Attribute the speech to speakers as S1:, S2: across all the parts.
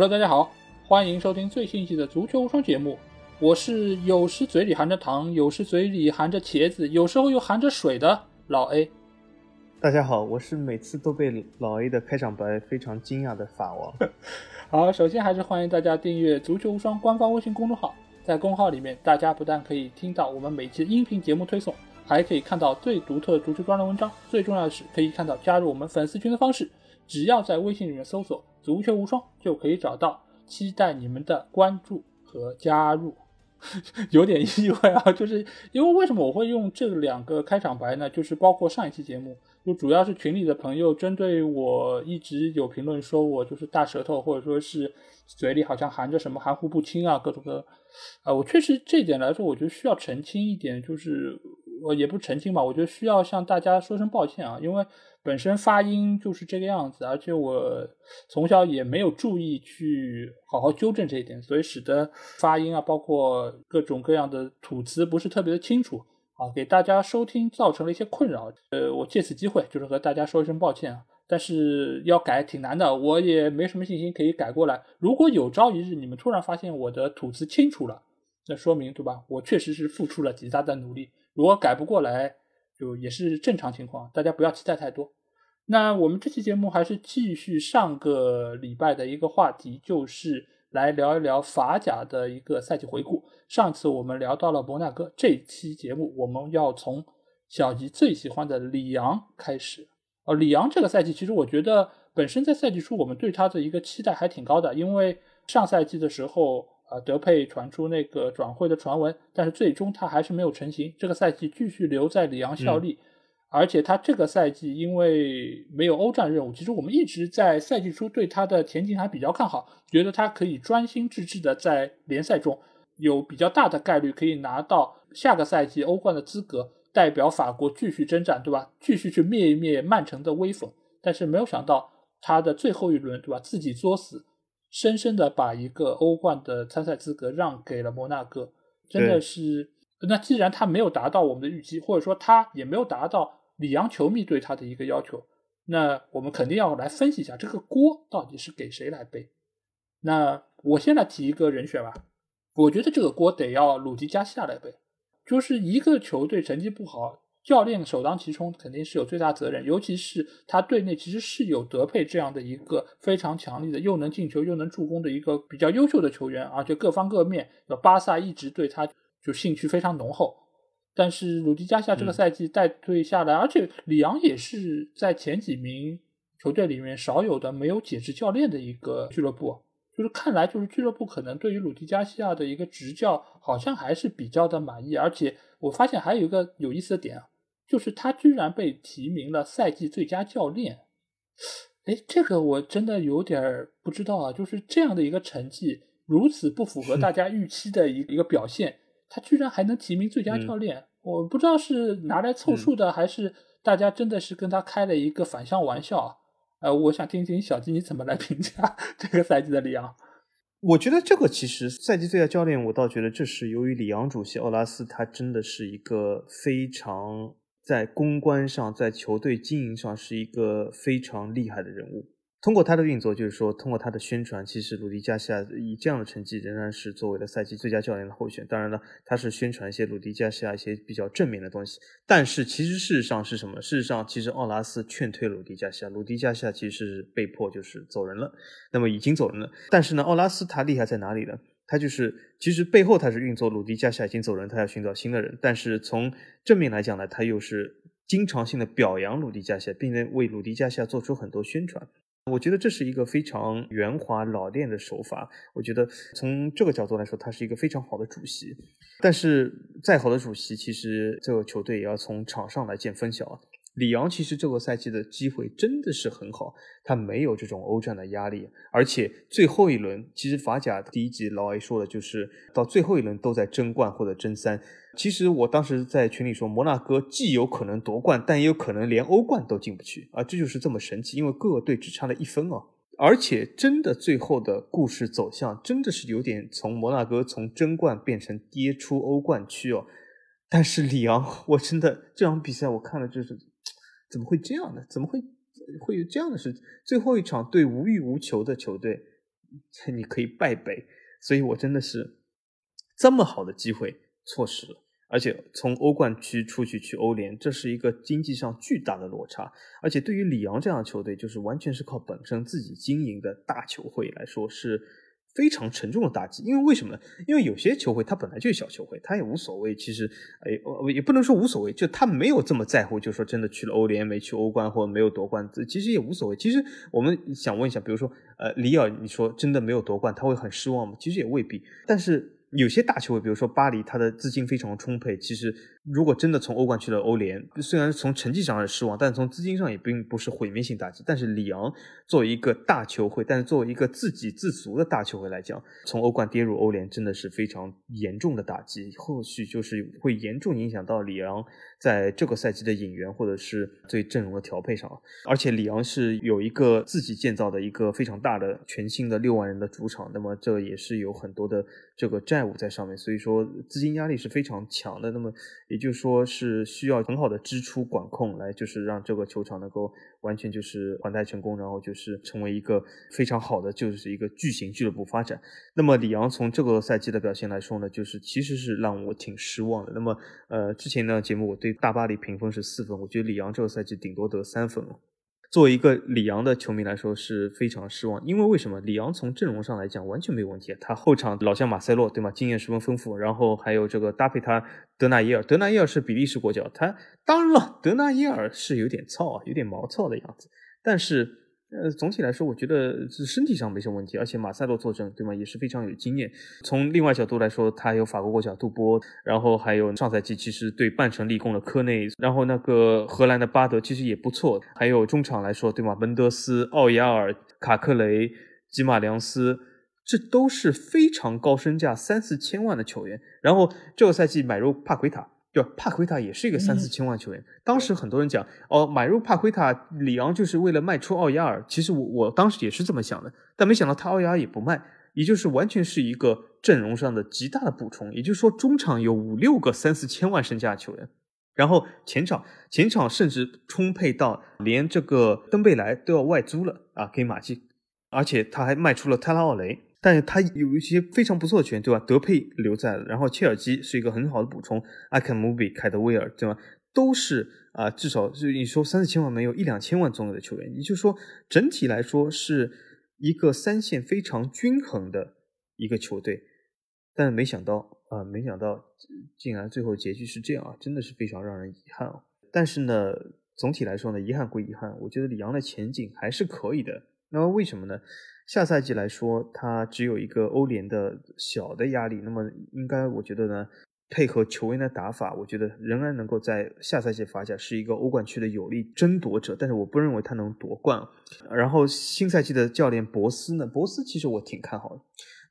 S1: Hello，大家好，欢迎收听最新一期的足球无双节目。我是有时嘴里含着糖，有时嘴里含着茄子，有时候又含着水的老 A。
S2: 大家好，我是每次都被老 A 的开场白非常惊讶的法王。
S1: 好，首先还是欢迎大家订阅足球无双官方微信公众号，在公号里面，大家不但可以听到我们每期音频节目推送，还可以看到最独特足球专栏文章。最重要的是，可以看到加入我们粉丝群的方式，只要在微信里面搜索“足球无双”就可以找到。期待你们的关注和加入。有点意外啊，就是因为为什么我会用这两个开场白呢？就是包括上一期节目，就主要是群里的朋友针对我一直有评论说我就是大舌头，或者说是嘴里好像含着什么含糊不清啊，各种各，啊，我确实这点来说，我觉得需要澄清一点，就是我也不澄清吧，我觉得需要向大家说声抱歉啊，因为。本身发音就是这个样子，而且我从小也没有注意去好好纠正这一点，所以使得发音啊，包括各种各样的吐词不是特别的清楚啊，给大家收听造成了一些困扰。呃，我借此机会就是和大家说一声抱歉啊，但是要改挺难的，我也没什么信心可以改过来。如果有朝一日你们突然发现我的吐词清楚了，那说明对吧？我确实是付出了极大的努力。如果改不过来，就也是正常情况，大家不要期待太多。那我们这期节目还是继续上个礼拜的一个话题，就是来聊一聊法甲的一个赛季回顾。上次我们聊到了摩纳哥，这期节目我们要从小吉最喜欢的里昂开始。哦，里昂这个赛季其实我觉得本身在赛季初我们对他的一个期待还挺高的，因为上赛季的时候。啊，德佩传出那个转会的传闻，但是最终他还是没有成型。这个赛季继续留在里昂效力，而且他这个赛季因为没有欧战任务，其实我们一直在赛季初对他的前景还比较看好，觉得他可以专心致志的在联赛中有比较大的概率可以拿到下个赛季欧冠的资格，代表法国继续征战，对吧？继续去灭一灭曼城的威风。但是没有想到他的最后一轮，对吧？自己作死。深深的把一个欧冠的参赛资格让给了摩纳哥，真的是。那既然他没有达到我们的预期，或者说他也没有达到里昂球迷对他的一个要求，那我们肯定要来分析一下这个锅到底是给谁来背。那我先来提一个人选吧，我觉得这个锅得要鲁迪加西亚来背，就是一个球队成绩不好。教练首当其冲肯定是有最大责任，尤其是他队内其实是有德佩这样的一个非常强力的，又能进球又能助攻的一个比较优秀的球员，而且各方各面，巴萨一直对他就兴趣非常浓厚。但是鲁迪加夏这个赛季带队下来，而且里昂也是在前几名球队里面少有的没有解职教练的一个俱乐部，就是看来就是俱乐部可能对于鲁迪加西亚的一个执教好像还是比较的满意，而且我发现还有一个有意思的点啊。就是他居然被提名了赛季最佳教练，哎，这个我真的有点不知道啊！就是这样的一个成绩，如此不符合大家预期的一一个表现，他居然还能提名最佳教练，我不知道是拿来凑数的，还是大家真的是跟他开了一个反向玩笑啊？呃，我想听听小金你怎么来评价 这个赛季的里昂。
S2: 我觉得这个其实赛季最佳教练，我倒觉得这是由于里昂主席奥拉斯他真的是一个非常。在公关上，在球队经营上是一个非常厉害的人物。通过他的运作，就是说，通过他的宣传，其实鲁迪加西亚以这样的成绩仍然是作为了赛季最佳教练的候选。当然了，他是宣传一些鲁迪加西亚一些比较正面的东西。但是，其实事实上是什么？事实上，其实奥拉斯劝退鲁迪加西亚，鲁迪加西亚其实是被迫就是走人了。那么已经走人了。但是呢，奥拉斯他厉害在哪里呢？他就是，其实背后他是运作鲁迪加西亚已经走人，他要寻找新的人。但是从正面来讲呢，他又是经常性的表扬鲁迪加西亚，并且为鲁迪加西亚做出很多宣传。我觉得这是一个非常圆滑老练的手法。我觉得从这个角度来说，他是一个非常好的主席。但是再好的主席，其实这个球队也要从场上来见分晓。里昂其实这个赛季的机会真的是很好，他没有这种欧战的压力，而且最后一轮其实法甲第一集老 A 说的就是到最后一轮都在争冠或者争三。其实我当时在群里说，摩纳哥既有可能夺冠，但也有可能连欧冠都进不去啊！这就是这么神奇，因为各个队只差了一分哦。而且真的最后的故事走向真的是有点从摩纳哥从争冠变成跌出欧冠区哦。但是里昂，我真的这场比赛我看了就是。怎么会这样呢？怎么会会有这样的事？最后一场对无欲无求的球队，你可以败北。所以我真的是这么好的机会错失了。而且从欧冠区出去去欧联，这是一个经济上巨大的落差。而且对于里昂这样的球队，就是完全是靠本身自己经营的大球会来说，是非常沉重的打击。因为为什么呢？因为有些球会他本来就是小球会，他也无所谓。其实，哎，也不能说无所谓，就他没有这么在乎。就说真的去了欧联没去欧冠或者没有夺冠，其实也无所谓。其实我们想问一下，比如说，呃，里尔，你说真的没有夺冠，他会很失望吗？其实也未必。但是。有些大球会，比如说巴黎，他的资金非常充沛。其实，如果真的从欧冠去了欧联，虽然从成绩上是失望，但从资金上也并不是毁灭性打击。但是里昂作为一个大球会，但是作为一个自给自足的大球会来讲，从欧冠跌入欧联真的是非常严重的打击，后续就是会严重影响到里昂在这个赛季的引援或者是对阵容的调配上。而且里昂是有一个自己建造的一个非常大的全新的六万人的主场，那么这也是有很多的这个债。债务在上面，所以说资金压力是非常强的。那么也就是说是需要很好的支出管控，来就是让这个球场能够完全就是还贷成功，然后就是成为一个非常好的就是一个巨型俱乐部发展。那么里昂从这个赛季的表现来说呢，就是其实是让我挺失望的。那么呃之前呢节目我对大巴黎评分是四分，我觉得里昂这个赛季顶多得三分了。作为一个里昂的球迷来说是非常失望，因为为什么？里昂从阵容上来讲完全没有问题，他后场老将马塞洛对吗？经验十分丰富，然后还有这个搭配他德纳耶尔，德纳耶尔是比利时国脚，他当然了，德纳耶尔是有点糙啊，有点毛糙的样子，但是。呃，总体来说，我觉得是身体上没什么问题，而且马塞洛坐镇，对吗？也是非常有经验。从另外角度来说，他有法国国脚杜波，然后还有上赛季其实对半程立功的科内，然后那个荷兰的巴德其实也不错。还有中场来说，对吗？门德斯、奥亚尔、卡克雷、吉马良斯，这都是非常高身价三四千万的球员。然后这个赛季买入帕奎塔。对，帕奎塔也是一个三四千万球员。当时很多人讲，哦，买入帕奎塔，里昂就是为了卖出奥亚尔。其实我我当时也是这么想的，但没想到他奥亚尔也不卖，也就是完全是一个阵容上的极大的补充。也就是说，中场有五六个三四千万身价球员，然后前场前场甚至充沛到连这个登贝莱都要外租了啊，给马竞，而且他还卖出了泰拉奥雷。但是他有一些非常不错的球员，对吧？德佩留在了，然后切尔基是一个很好的补充，阿肯姆比、凯德威尔，对吧？都是啊，至少是你说三四千万没有一两千万左右的球员，也就是说整体来说是一个三线非常均衡的一个球队。但没想到啊，没想到竟然最后结局是这样啊，真的是非常让人遗憾啊。但是呢，总体来说呢，遗憾归遗憾，我觉得里昂的前景还是可以的。那么为什么呢？下赛季来说，他只有一个欧联的小的压力。那么应该，我觉得呢，配合球员的打法，我觉得仍然能够在下赛季法甲是一个欧冠区的有力争夺者。但是我不认为他能夺冠。然后新赛季的教练博斯呢？博斯其实我挺看好的。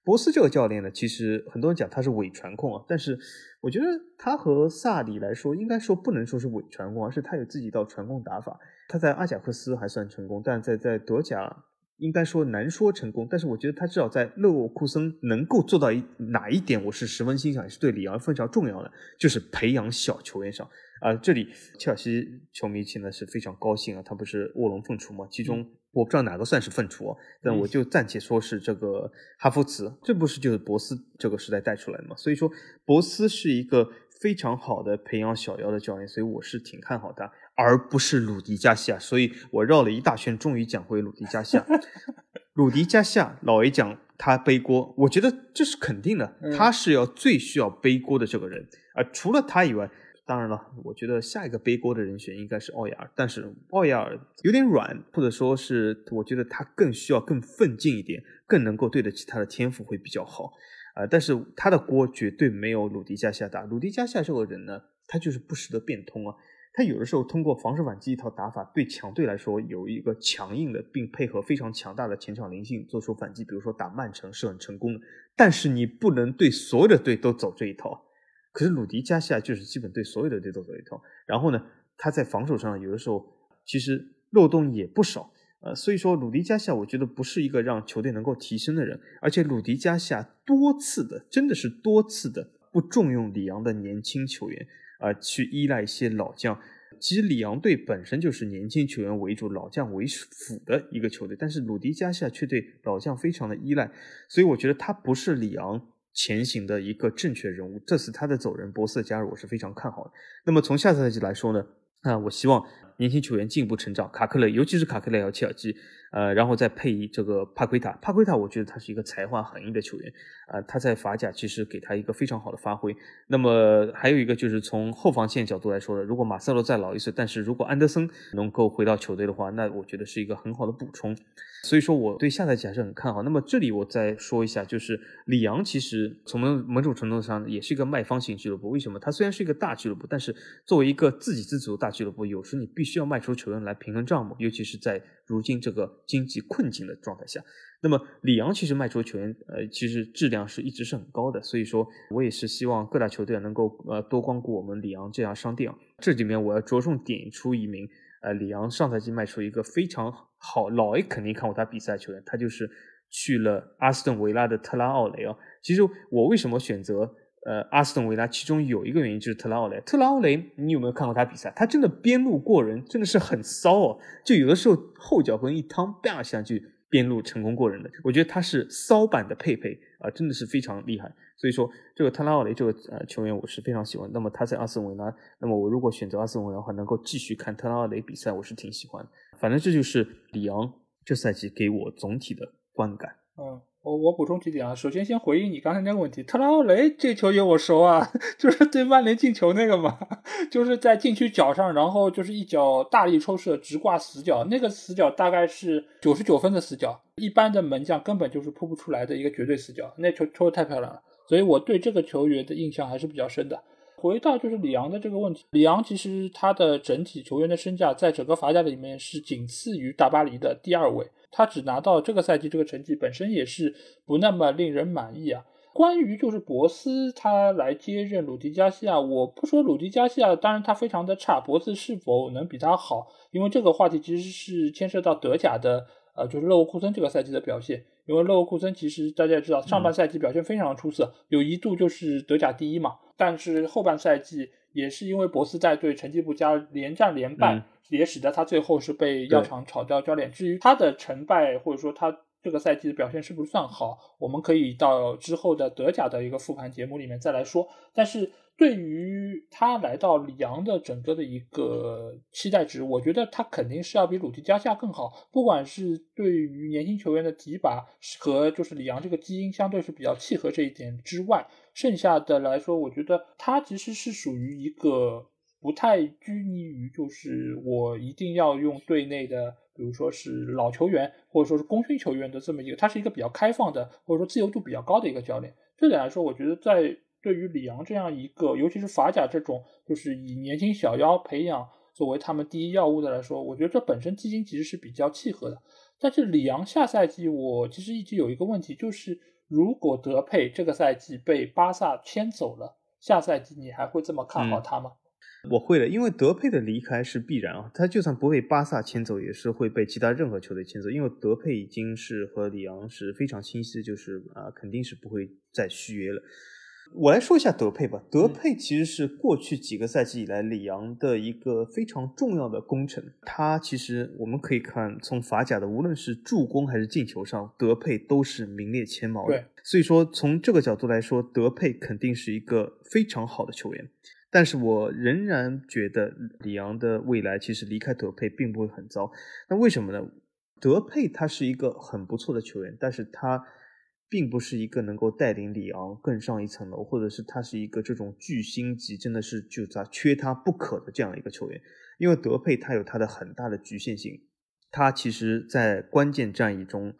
S2: 博斯这个教练呢，其实很多人讲他是伪传控啊，但是我觉得他和萨里来说，应该说不能说是伪传控，而是他有自己一套传控打法。他在阿贾克斯还算成功，但在在德甲。应该说难说成功，但是我觉得他至少在勒沃库森能够做到一哪一点，我是十分欣赏，也是对里昂非常重要的，就是培养小球员上啊。这里切尔西球迷现在是非常高兴啊，他不是卧龙凤雏吗？其中我不知道哪个算是凤雏，但我就暂且说是这个哈弗茨，这不是就是博斯这个时代带出来的嘛？所以说博斯是一个非常好的培养小妖的教练，所以我是挺看好他。而不是鲁迪加西亚，所以我绕了一大圈，终于讲回鲁迪加西亚。鲁迪加西亚，老 A 讲他背锅，我觉得这是肯定的，他是要最需要背锅的这个人。啊，除了他以外，当然了，我觉得下一个背锅的人选应该是奥亚尔，但是奥亚尔有点软，或者说是我觉得他更需要更奋进一点，更能够对得起他的天赋会比较好。啊，但是他的锅绝对没有鲁迪加西亚大。鲁迪加西亚这个人呢，他就是不识得变通啊。他有的时候通过防守反击一套打法，对强队来说有一个强硬的，并配合非常强大的前场灵性做出反击。比如说打曼城是很成功的，但是你不能对所有的队都走这一套。可是鲁迪加西亚就是基本对所有的队都走一套。然后呢，他在防守上有的时候其实漏洞也不少。呃，所以说鲁迪加西亚我觉得不是一个让球队能够提升的人，而且鲁迪加西亚多次的真的是多次的不重用里昂的年轻球员。啊，去依赖一些老将，其实里昂队本身就是年轻球员为主、老将为辅的一个球队，但是鲁迪加西亚却对老将非常的依赖，所以我觉得他不是里昂前行的一个正确人物。这次他的走人，博斯的加入，我是非常看好的。那么从下赛季来说呢，啊，我希望年轻球员进一步成长，卡克雷，尤其是卡克雷和切尔基。呃，然后再配这个帕奎塔，帕奎塔，我觉得他是一个才华横溢的球员，啊，他在法甲其实给他一个非常好的发挥。那么还有一个就是从后防线角度来说的，如果马塞洛再老一岁，但是如果安德森能够回到球队的话，那我觉得是一个很好的补充。所以说我对下赛季还是很看好。那么这里我再说一下，就是里昂其实从某种程度上也是一个卖方型俱乐部。为什么？它虽然是一个大俱乐部，但是作为一个自给自足大俱乐部，有时你必须要卖出球员来平衡账目，尤其是在如今这个经济困境的状态下。那么里昂其实卖出球员，呃，其实质量是一直是很高的。所以说我也是希望各大球队能够呃多光顾我们里昂这家商店。这里面我要着重点出一名。呃，里昂上赛季卖出一个非常好，老 A 肯定看过他比赛球员，他就是去了阿斯顿维拉的特拉奥雷啊。其实我为什么选择呃阿斯顿维拉，其中有一个原因就是特拉奥雷。特拉奥雷，你有没有看过他比赛？他真的边路过人，真的是很骚哦。就有的时候后脚跟一趟，啪下去边路成功过人的。我觉得他是骚版的佩佩啊，真的是非常厉害。所以说，这个特拉奥雷这个呃球员我是非常喜欢。那么他在阿斯顿维拉，那么我如果选择阿斯顿维拉的话，能够继续看特拉奥雷比赛，我是挺喜欢。反正这就是里昂这赛季给我总体的观感。
S1: 嗯，我我补充几点啊。首先，先回应你刚才那个问题，特拉奥雷这球员我熟啊，就是对曼联进球那个嘛，就是在禁区角上，然后就是一脚大力抽射，直挂死角，那个死角大概是九十九分的死角，一般的门将根本就是扑不出来的一个绝对死角，那球抽的太漂亮了。所以我对这个球员的印象还是比较深的。回到就是里昂的这个问题，里昂其实他的整体球员的身价在整个法甲里面是仅次于大巴黎的第二位，他只拿到这个赛季这个成绩本身也是不那么令人满意啊。关于就是博斯他来接任鲁迪加西亚，我不说鲁迪加西亚，当然他非常的差，博斯是否能比他好？因为这个话题其实是牵涉到德甲的，呃，就是勒沃库森这个赛季的表现。因为勒沃库森其实大家也知道，上半赛季表现非常出色，有一度就是德甲第一嘛。但是后半赛季也是因为博斯带队成绩不佳，连战连败，也使得他最后是被药厂炒掉教练。至于他的成败或者说他这个赛季的表现是不是算好，我们可以到之后的德甲的一个复盘节目里面再来说。但是。对于他来到里昂的整个的一个期待值，我觉得他肯定是要比鲁迪加西亚更好。不管是对于年轻球员的提拔和就是里昂这个基因相对是比较契合这一点之外，剩下的来说，我觉得他其实是属于一个不太拘泥于就是我一定要用队内的，比如说是老球员或者说是功勋球员的这么一个，他是一个比较开放的或者说自由度比较高的一个教练。这点来说，我觉得在。对于里昂这样一个，尤其是法甲这种，就是以年轻小妖培养作为他们第一要务的来说，我觉得这本身基金其实是比较契合的。但是里昂下赛季，我其实一直有一个问题，就是如果德佩这个赛季被巴萨牵走了，下赛季你还会这么看好他吗？
S2: 我会的，因为德佩的离开是必然啊，他就算不被巴萨牵走，也是会被其他任何球队牵走，因为德佩已经是和里昂是非常清晰，就是啊，肯定是不会再续约了。我来说一下德佩吧。德佩其实是过去几个赛季以来里昂的一个非常重要的功臣。他其实我们可以看，从法甲的无论是助攻还是进球上，德佩都是名列前茅的。所以说从这个角度来说，德佩肯定是一个非常好的球员。但是我仍然觉得里昂的未来其实离开德佩并不会很糟。那为什么呢？德佩他是一个很不错的球员，但是他。并不是一个能够带领里昂更上一层楼，或者是他是一个这种巨星级，真的是就他缺他不可的这样一个球员。因为德佩他有他的很大的局限性，他其实在关键战役中，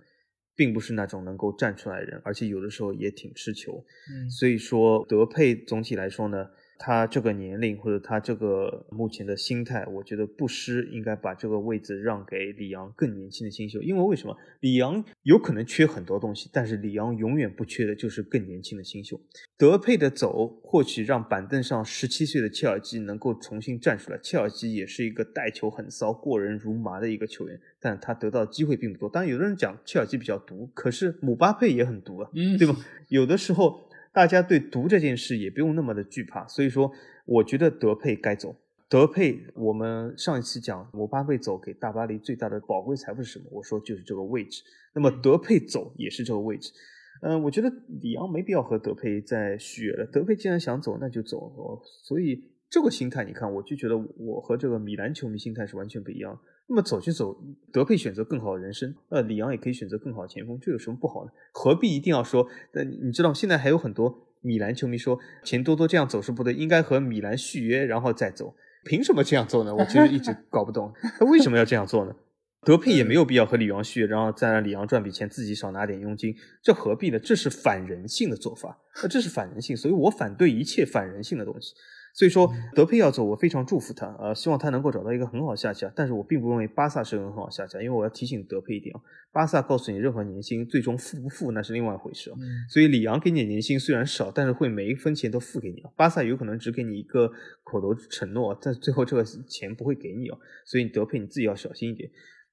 S2: 并不是那种能够站出来的人，而且有的时候也挺吃球。
S1: 嗯，
S2: 所以说德佩总体来说呢。他这个年龄或者他这个目前的心态，我觉得布施应该把这个位置让给里昂更年轻的新秀，因为为什么？里昂有可能缺很多东西，但是里昂永远不缺的就是更年轻的新秀。德佩的走或许让板凳上十七岁的切尔基能够重新站出来。切尔基也是一个带球很骚、过人如麻的一个球员，但他得到机会并不多。当然，有的人讲切尔基比较毒，可是姆巴佩也很毒啊，对吧？有的时候。大家对毒这件事也不用那么的惧怕，所以说我觉得德佩该走。德佩，我们上一期讲姆巴佩走给大巴黎最大的宝贵财富是什么？我说就是这个位置。那么德佩走也是这个位置。嗯，我觉得里昂没必要和德佩再续约了。德佩既然想走，那就走。所以这个心态，你看，我就觉得我和这个米兰球迷心态是完全不一样。那么走就走，德佩选择更好的人生，呃，里昂也可以选择更好的前锋，这有什么不好呢？何必一定要说？呃，你知道现在还有很多米兰球迷说钱多多这样走是不对，应该和米兰续约然后再走。凭什么这样做呢？我其实一直搞不懂，他为什么要这样做呢？德佩也没有必要和里昂续约，然后再让里昂赚笔钱，自己少拿点佣金，这何必呢？这是反人性的做法，那这是反人性，所以我反对一切反人性的东西。所以说德佩要走，我非常祝福他，呃，希望他能够找到一个很好下家。但是我并不认为巴萨是个很好下家，因为我要提醒德佩一点啊，巴萨告诉你任何年薪最终付不付那是另外一回事啊。所以里昂给你的年薪虽然少，但是会每一分钱都付给你啊。巴萨有可能只给你一个口头承诺，但最后这个钱不会给你啊。所以德佩你自己要小心一点。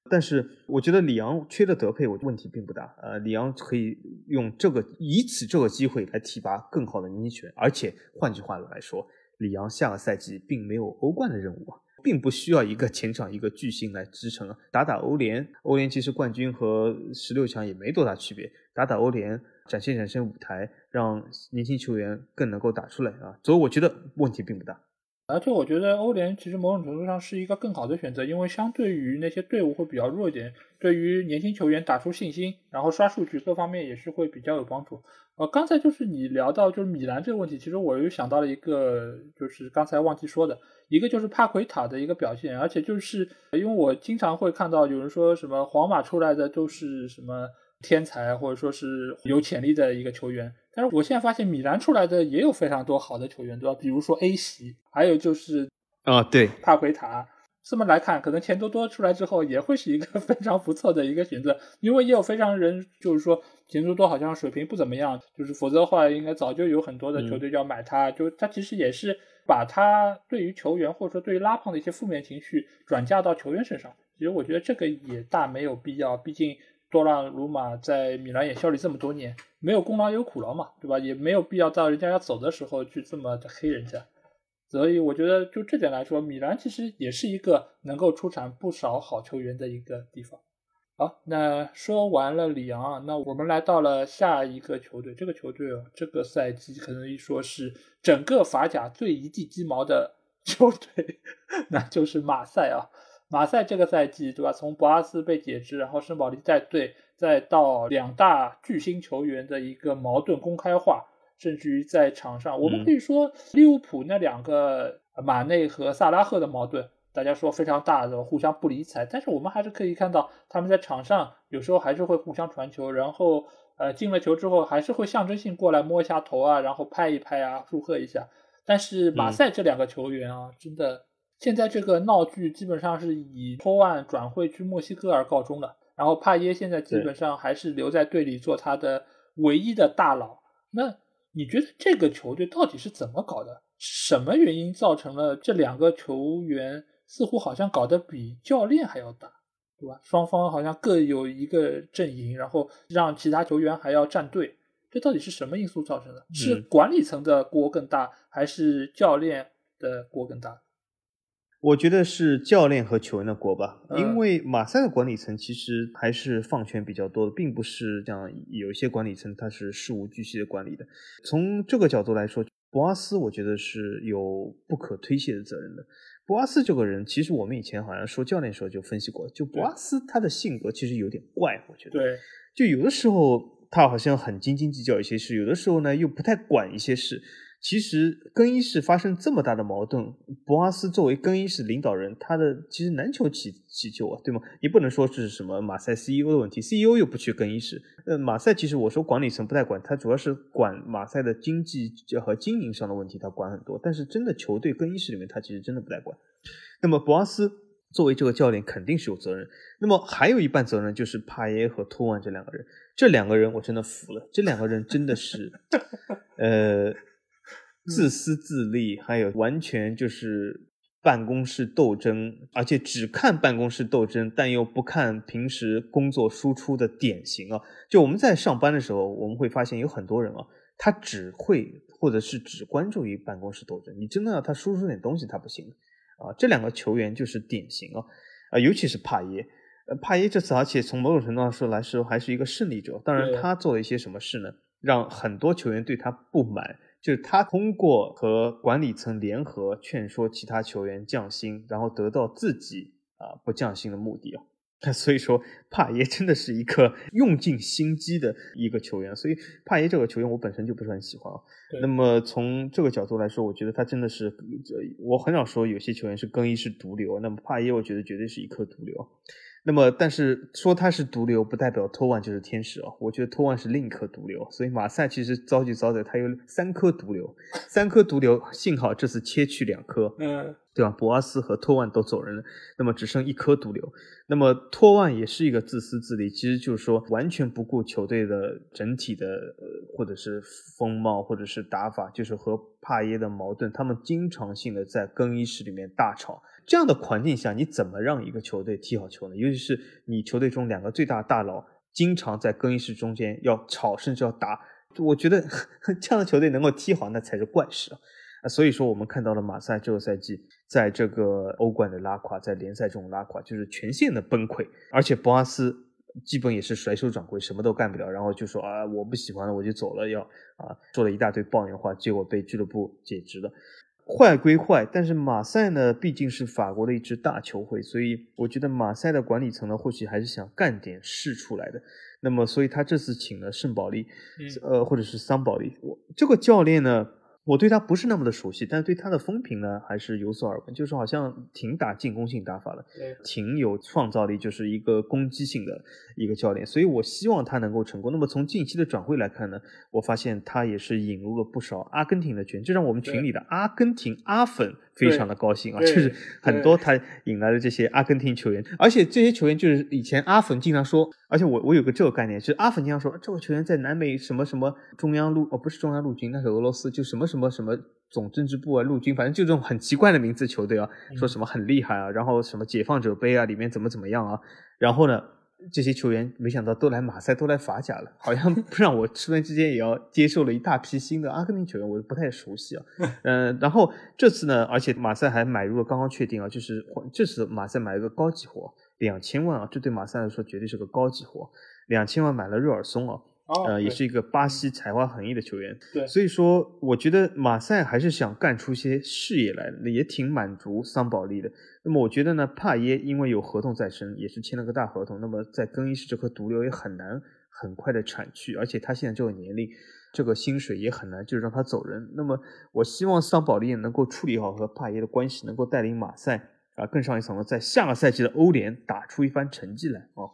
S2: 但是我觉得里昂缺的德佩，我问题并不大。呃，里昂可以用这个以此这个机会来提拔更好的年轻球员，而且换句话来说。里昂下个赛季并没有欧冠的任务啊，并不需要一个前场一个巨星来支撑啊。打打欧联，欧联其实冠军和十六强也没多大区别。打打欧联，展现展现舞台，让年轻球员更能够打出来啊。所以我觉得问题并不大。
S1: 而且我觉得欧联其实某种程度上是一个更好的选择，因为相对于那些队伍会比较弱一点，对于年轻球员打出信心，然后刷数据各方面也是会比较有帮助。呃，刚才就是你聊到就是米兰这个问题，其实我又想到了一个，就是刚才忘记说的一个就是帕奎塔的一个表现，而且就是因为我经常会看到有人说什么皇马出来的都是什么天才或者说是有潜力的一个球员。但是我现在发现米兰出来的也有非常多好的球员，对吧？比如说 A 席，还有就是
S2: 啊，对，
S1: 帕奎塔。这么来看，可能钱多多出来之后也会是一个 非常不错的一个选择，因为也有非常人就是说钱多多好像水平不怎么样，就是否则的话应该早就有很多的球队要买他。就他其实也是把他对于球员或者说对于拉胖的一些负面情绪转嫁到球员身上。其实我觉得这个也大没有必要，毕竟。多让鲁马在米兰也效力这么多年，没有功劳有苦劳嘛，对吧？也没有必要到人家要走的时候去这么的黑人家。所以我觉得就这点来说，米兰其实也是一个能够出产不少好球员的一个地方。好，那说完了里昂，那我们来到了下一个球队。这个球队哦，这个赛季可能一说是整个法甲最一地鸡毛的 球队，那就是马赛啊。马赛这个赛季，对吧？从博阿斯被解职，然后圣保利带队，再到两大巨星球员的一个矛盾公开化，甚至于在场上，我们可以说利物浦那两个马内和萨拉赫的矛盾，大家说非常大的，互相不理睬。但是我们还是可以看到，他们在场上有时候还是会互相传球，然后呃进了球之后，还是会象征性过来摸一下头啊，然后拍一拍啊，祝贺一下。但是马赛这两个球员啊，真的。现在这个闹剧基本上是以托万转会去墨西哥而告终了，然后帕耶现在基本上还是留在队里做他的唯一的大佬。那你觉得这个球队到底是怎么搞的？什么原因造成了这两个球员似乎好像搞得比教练还要大，对吧？双方好像各有一个阵营，然后让其他球员还要站队，这到底是什么因素造成的？是管理层的锅更大，还是教练的锅更大？
S2: 我觉得是教练和球员的锅吧，因为马赛的管理层其实还是放权比较多的，并不是像有一些管理层他是事无巨细的管理的。从这个角度来说，博阿斯我觉得是有不可推卸的责任的。博阿斯这个人，其实我们以前好像说教练时候就分析过，就博阿斯他的性格其实有点怪，我觉得。
S1: 对。
S2: 就有的时候他好像很斤斤计较一些事，有的时候呢又不太管一些事。其实更衣室发生这么大的矛盾，博阿斯作为更衣室领导人，他的其实难求起起救啊，对吗？你不能说是什么马赛 CEO 的问题，CEO 又不去更衣室。呃，马赛其实我说管理层不太管，他主要是管马赛的经济和经营上的问题，他管很多。但是真的球队更衣室里面，他其实真的不太管。那么博阿斯作为这个教练，肯定是有责任。那么还有一半责任就是帕耶和托万这两个人，这两个人我真的服了，这两个人真的是，呃。自私自利，还有完全就是办公室斗争，而且只看办公室斗争，但又不看平时工作输出的典型啊！就我们在上班的时候，我们会发现有很多人啊，他只会或者是只关注于办公室斗争，你真的要他输出点东西，他不行。啊，这两个球员就是典型啊，啊，尤其是帕耶，呃，帕耶这次而且从某种程度上说来说还是一个胜利者。当然，他做了一些什么事呢？让很多球员对他不满，就是他通过和管理层联合劝说其他球员降薪，然后得到自己啊不降薪的目的啊。所以说，帕耶真的是一个 用尽心机的一个球员。所以，帕耶这个球员我本身就不是很喜欢啊。那么从这个角度来说，我觉得他真的是，我很少说有些球员是更衣室毒瘤。那么帕耶，我觉得绝对是一颗毒瘤。那么，但是说他是毒瘤，不代表托万就是天使哦。我觉得托万是另一颗毒瘤，所以马赛其实遭就遭在他有三颗毒瘤，三颗毒瘤，幸好这次切去两颗，
S1: 嗯，
S2: 对吧？博阿斯和托万都走人了，那么只剩一颗毒瘤。那么托万也是一个自私自利，其实就是说完全不顾球队的整体的呃，或者是风貌，或者是打法，就是和帕耶的矛盾，他们经常性的在更衣室里面大吵。这样的环境下，你怎么让一个球队踢好球呢？尤其是你球队中两个最大大佬经常在更衣室中间要吵，甚至要打，我觉得 这样的球队能够踢好，那才是怪事啊！啊，所以说我们看到了马赛这个赛季在这个欧冠的拉垮，在联赛中拉垮，就是全线的崩溃，而且博阿斯基本也是甩手掌柜，什么都干不了，然后就说啊，我不喜欢了，我就走了，要啊，说了一大堆抱怨话，结果被俱乐部解职了。坏归坏，但是马赛呢毕竟是法国的一支大球会，所以我觉得马赛的管理层呢或许还是想干点事出来的。那么，所以他这次请了圣保利，呃，或者是桑保利，我这个教练呢。我对他不是那么的熟悉，但是对他的风评呢还是有所耳闻，就是好像挺打进攻性打法的，挺有创造力，就是一个攻击性的一个教练，所以我希望他能够成功。那么从近期的转会来看呢，我发现他也是引入了不少阿根廷的球员，就像我们群里的阿根廷阿粉非常的高兴啊，就是很多他引来的这些阿根廷球员，而且这些球员就是以前阿粉经常说。而且我我有个这个概念，就是阿粉经常说这个球员在南美什么什么中央陆哦不是中央陆军，那是俄罗斯，就什么什么什么总政治部啊陆军，反正就这种很奇怪的名字球队啊，说什么很厉害啊，然后什么解放者杯啊里面怎么怎么样啊，然后呢这些球员没想到都来马赛都来法甲了，好像 让我突然之间也要接受了一大批新的阿根廷球员，我不太熟悉啊，嗯，然后这次呢，而且马赛还买入了刚刚确定啊，就是这次马赛买了个高级货。两千万啊，这对马赛来说绝对是个高级货。两千万买了热尔松啊，呃，也是一个巴西才华横溢的球员。
S1: 对，
S2: 所以说我觉得马赛还是想干出些事业来的，也挺满足桑保利的。那么我觉得呢，帕耶因为有合同在身，也是签了个大合同，那么在更衣室这颗毒瘤也很难很快的铲去，而且他现在这个年龄，这个薪水也很难就是让他走人。那么我希望桑保利能够处理好和帕耶的关系，能够带领马赛。啊，更上一层楼，在下个赛季的欧联打出一番成绩来哦。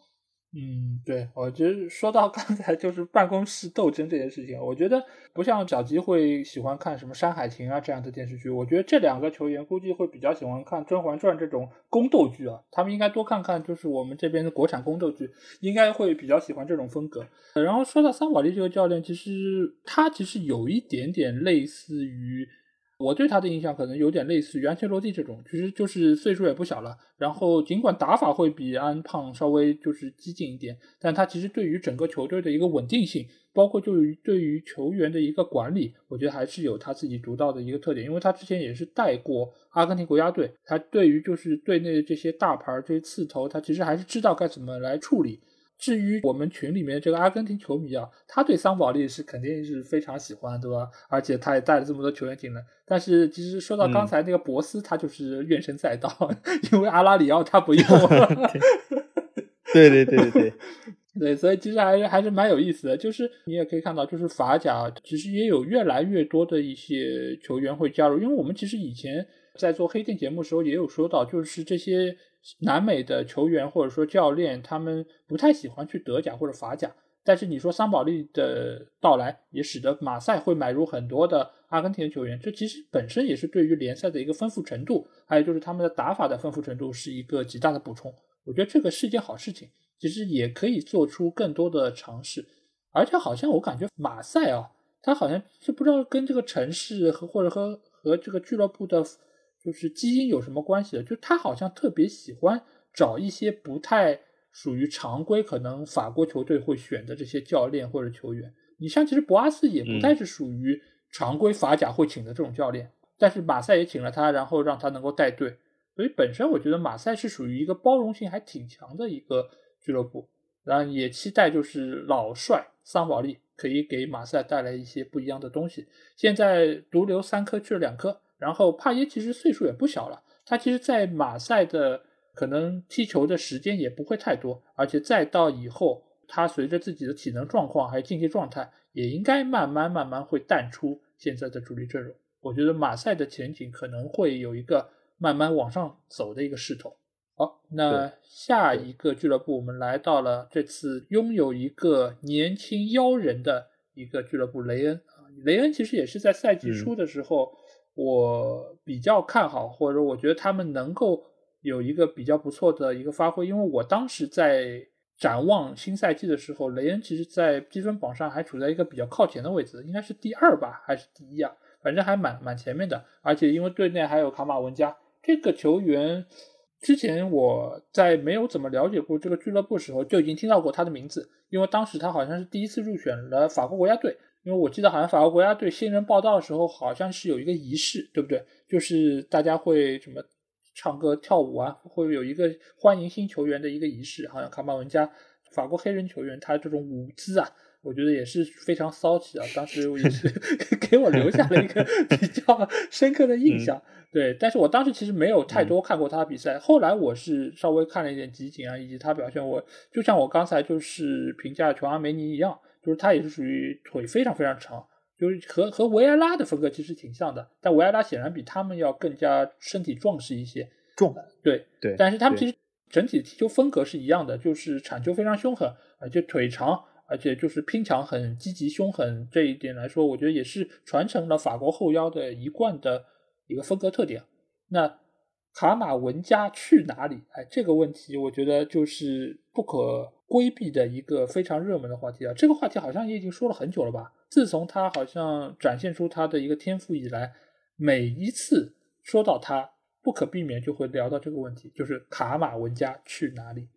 S1: 嗯，对，我觉得说到刚才就是办公室斗争这件事情，我觉得不像小吉会喜欢看什么《山海情》啊这样的电视剧，我觉得这两个球员估计会比较喜欢看《甄嬛传》这种宫斗剧啊，他们应该多看看就是我们这边的国产宫斗剧，应该会比较喜欢这种风格。然后说到桑保利这个教练，其实他其实有一点点类似于。我对他的印象可能有点类似于安切洛蒂这种，其实就是岁数也不小了。然后尽管打法会比安胖稍微就是激进一点，但他其实对于整个球队的一个稳定性，包括就于对于球员的一个管理，我觉得还是有他自己独到的一个特点。因为他之前也是带过阿根廷国家队，他对于就是队内的这些大牌这些刺头，他其实还是知道该怎么来处理。至于我们群里面这个阿根廷球迷啊，他对桑保利是肯定是非常喜欢，对吧？而且他也带了这么多球员进来。但是其实说到刚才那个博斯，他就是怨声载道，因为阿拉里奥他不用。
S2: 对对对对对，
S1: 对，所以其实还是还是蛮有意思的。就是你也可以看到，就是法甲其实也有越来越多的一些球员会加入，因为我们其实以前在做黑店节目的时候也有说到，就是这些。南美的球员或者说教练，他们不太喜欢去德甲或者法甲。但是你说桑保利的到来，也使得马赛会买入很多的阿根廷球员。这其实本身也是对于联赛的一个丰富程度，还有就是他们的打法的丰富程度是一个极大的补充。我觉得这个是一件好事情，其实也可以做出更多的尝试。而且好像我感觉马赛啊，他好像就不知道跟这个城市和或者和和这个俱乐部的。就是基因有什么关系的？就他好像特别喜欢找一些不太属于常规，可能法国球队会选的这些教练或者球员。你像其实博阿斯也不太是属于常规法甲会请的这种教练，但是马赛也请了他，然后让他能够带队。所以本身我觉得马赛是属于一个包容性还挺强的一个俱乐部，然后也期待就是老帅桑保利可以给马赛带来一些不一样的东西。现在独留三颗去了两颗，然后帕耶其实岁数也不小了，他其实，在马赛的可能踢球的时间也不会太多，而且再到以后，他随着自己的体能状况还有竞技状态，也应该慢慢慢慢会淡出现在的主力阵容。我觉得马赛的前景可能会有一个慢慢往上走的一个势头。好，那下一个俱乐部，我们来到了这次拥有一个年轻妖人的一个俱乐部——雷恩啊。雷恩其实也是在赛季初的时候，我比较看好，或者我觉得他们能够有一个比较不错的一个发挥，因为我当时在展望新赛季的时候，雷恩其实在积分榜上还处在一个比较靠前的位置，应该是第二吧，还是第一啊？反正还蛮蛮前面的，而且因为队内还有卡马文加这个球员，之前我在没有怎么了解过这个俱乐部时候就已经听到过他的名字，因为当时他好像是第一次入选了法国国家队，因为我记得好像法国国家队新人报道的时候好像是有一个仪式，对不对？就是大家会什么唱歌跳舞啊，会有一个欢迎新球员的一个仪式，好像卡马文加法国黑人球员他这种舞姿啊。我觉得也是非常骚气啊！当时也是 给我留下了一个 比较深刻的印象。对，但是我当时其实没有太多看过他的比赛。后来我是稍微看了一点集锦啊，以及他表现。我就像我刚才就是评价琼阿梅尼一样，就是他也是属于腿非常非常长，就是和和维埃拉的风格其实挺像的。但维埃拉显然比他们要更加身体壮实一些。
S2: 壮，
S1: 对
S2: 对。
S1: 但是他们其实整体踢球风格是一样的，就是铲球非常凶狠，而且腿长。而且就是拼抢很积极凶狠这一点来说，我觉得也是传承了法国后腰的一贯的一个风格特点。那卡马文加去哪里？哎，这个问题我觉得就是不可规避的一个非常热门的话题啊。这个话题好像也已经说了很久了吧？自从他好像展现出他的一个天赋以来，每一次说到他，不可避免就会聊到这个问题，就是卡马文加去哪里？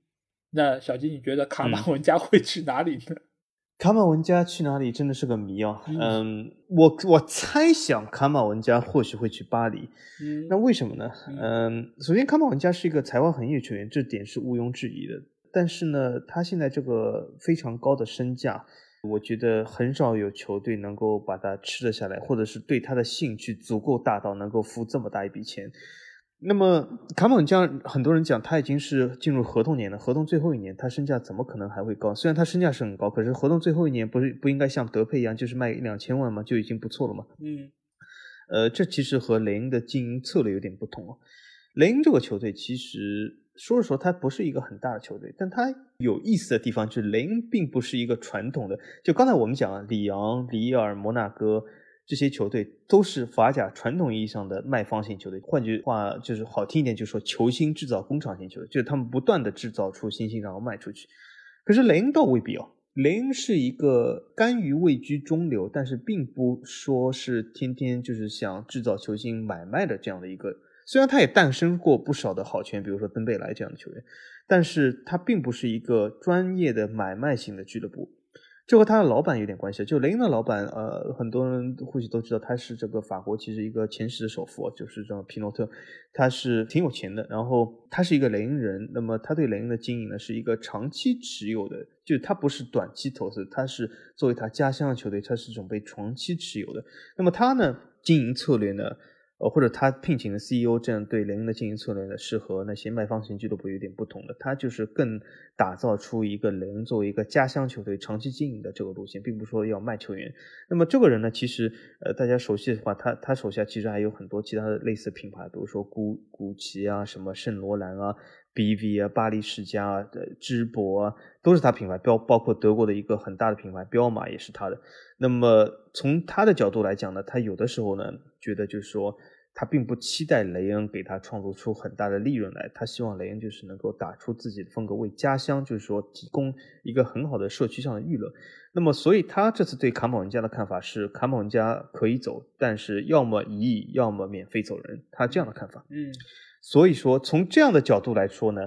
S1: 那小金，你觉得卡马文加会去哪里呢？
S2: 卡马文加去哪里真的是个谜啊！嗯，我我猜想卡马文加或许会去巴黎。
S1: 嗯，
S2: 那为什么呢？嗯，首先卡马文加是一个才华横溢的球员，这点是毋庸置疑的。但是呢，他现在这个非常高的身价，我觉得很少有球队能够把他吃得下来，或者是对他的兴趣足够大到能够付这么大一笔钱。那么卡马文加，很多人讲他已经是进入合同年了，合同最后一年，他身价怎么可能还会高？虽然他身价是很高，可是合同最后一年不是不应该像德佩一样，就是卖一两千万吗？就已经不错了嘛。
S1: 嗯，
S2: 呃，这其实和雷恩的经营策略有点不同啊。雷恩这个球队其实说实说，他不是一个很大的球队，但他有意思的地方就是雷恩并不是一个传统的，就刚才我们讲啊，里昂、里尔、摩纳哥。这些球队都是法甲传统意义上的卖方型球队，换句话就是好听一点，就是说球星制造工厂型球队，就是他们不断的制造出新星，然后卖出去。可是雷恩倒未必哦，雷恩是一个甘于位居中流，但是并不说是天天就是想制造球星买卖的这样的一个。虽然他也诞生过不少的好球员，比如说登贝莱这样的球员，但是他并不是一个专业的买卖型的俱乐部。这和他的老板有点关系。就雷恩的老板，呃，很多人或许都知道，他是这个法国其实一个前十的首富，就是这种皮诺特，他是挺有钱的。然后他是一个雷恩人，那么他对雷恩的经营呢，是一个长期持有的，就是他不是短期投资，他是作为他家乡的球队，他是准备长期持有的。那么他呢，经营策略呢？呃，或者他聘请的 CEO 这样对雷恩的经营策略呢，是和那些卖方型俱乐部有点不同的。他就是更打造出一个雷恩作为一个家乡球队长期经营的这个路线，并不是说要卖球员。那么这个人呢，其实呃大家熟悉的话，他他手下其实还有很多其他的类似品牌，比如说古古奇啊，什么圣罗兰啊。BV 啊，巴黎世家啊，的芝柏啊，都是他品牌标，包括德国的一个很大的品牌彪马也是他的。那么从他的角度来讲呢，他有的时候呢，觉得就是说，他并不期待雷恩给他创造出很大的利润来，他希望雷恩就是能够打出自己的风格，为家乡就是说提供一个很好的社区上的娱乐。那么，所以他这次对卡姆文加的看法是，卡姆文加可以走，但是要么一亿，要么免费走人，他这样的看法。
S1: 嗯。
S2: 所以说，从这样的角度来说呢，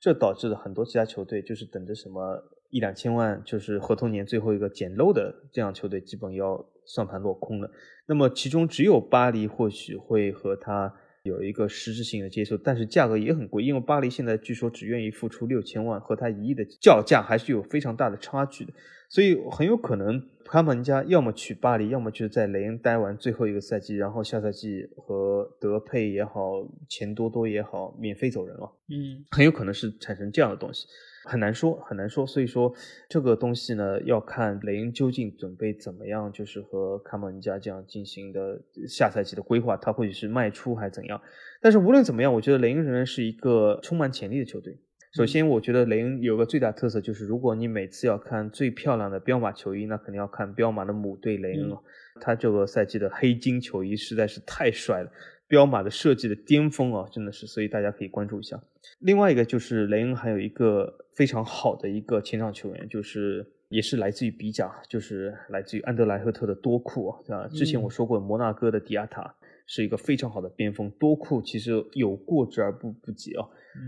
S2: 这导致了很多其他球队就是等着什么一两千万，就是合同年最后一个捡漏的这样球队，基本要算盘落空了。那么其中只有巴黎或许会和他有一个实质性的接触，但是价格也很贵，因为巴黎现在据说只愿意付出六千万，和他一亿的叫价还是有非常大的差距的，所以很有可能卡马文加要么去巴黎，要么就是在雷恩待完最后一个赛季，然后下赛季和德佩也好，钱多多也好，免费走人了。
S1: 嗯，
S2: 很有可能是产生这样的东西。很难说，很难说。所以说，这个东西呢，要看雷恩究竟准备怎么样，就是和卡马文加这样进行的下赛季的规划，他或许是卖出还是怎样。但是无论怎么样，我觉得雷恩仍然是一个充满潜力的球队。首先，我觉得雷恩有个最大特色，就是如果你每次要看最漂亮的彪马球衣，那肯定要看彪马的母队雷恩了。他这个赛季的黑金球衣实在是太帅了。彪马的设计的巅峰啊，真的是，所以大家可以关注一下。另外一个就是雷恩还有一个非常好的一个前场球员，就是也是来自于比甲，就是来自于安德莱赫特的多库啊。之前我说过，摩纳哥的迪亚塔是一个非常好的边锋，多库其实有过之而不不及啊，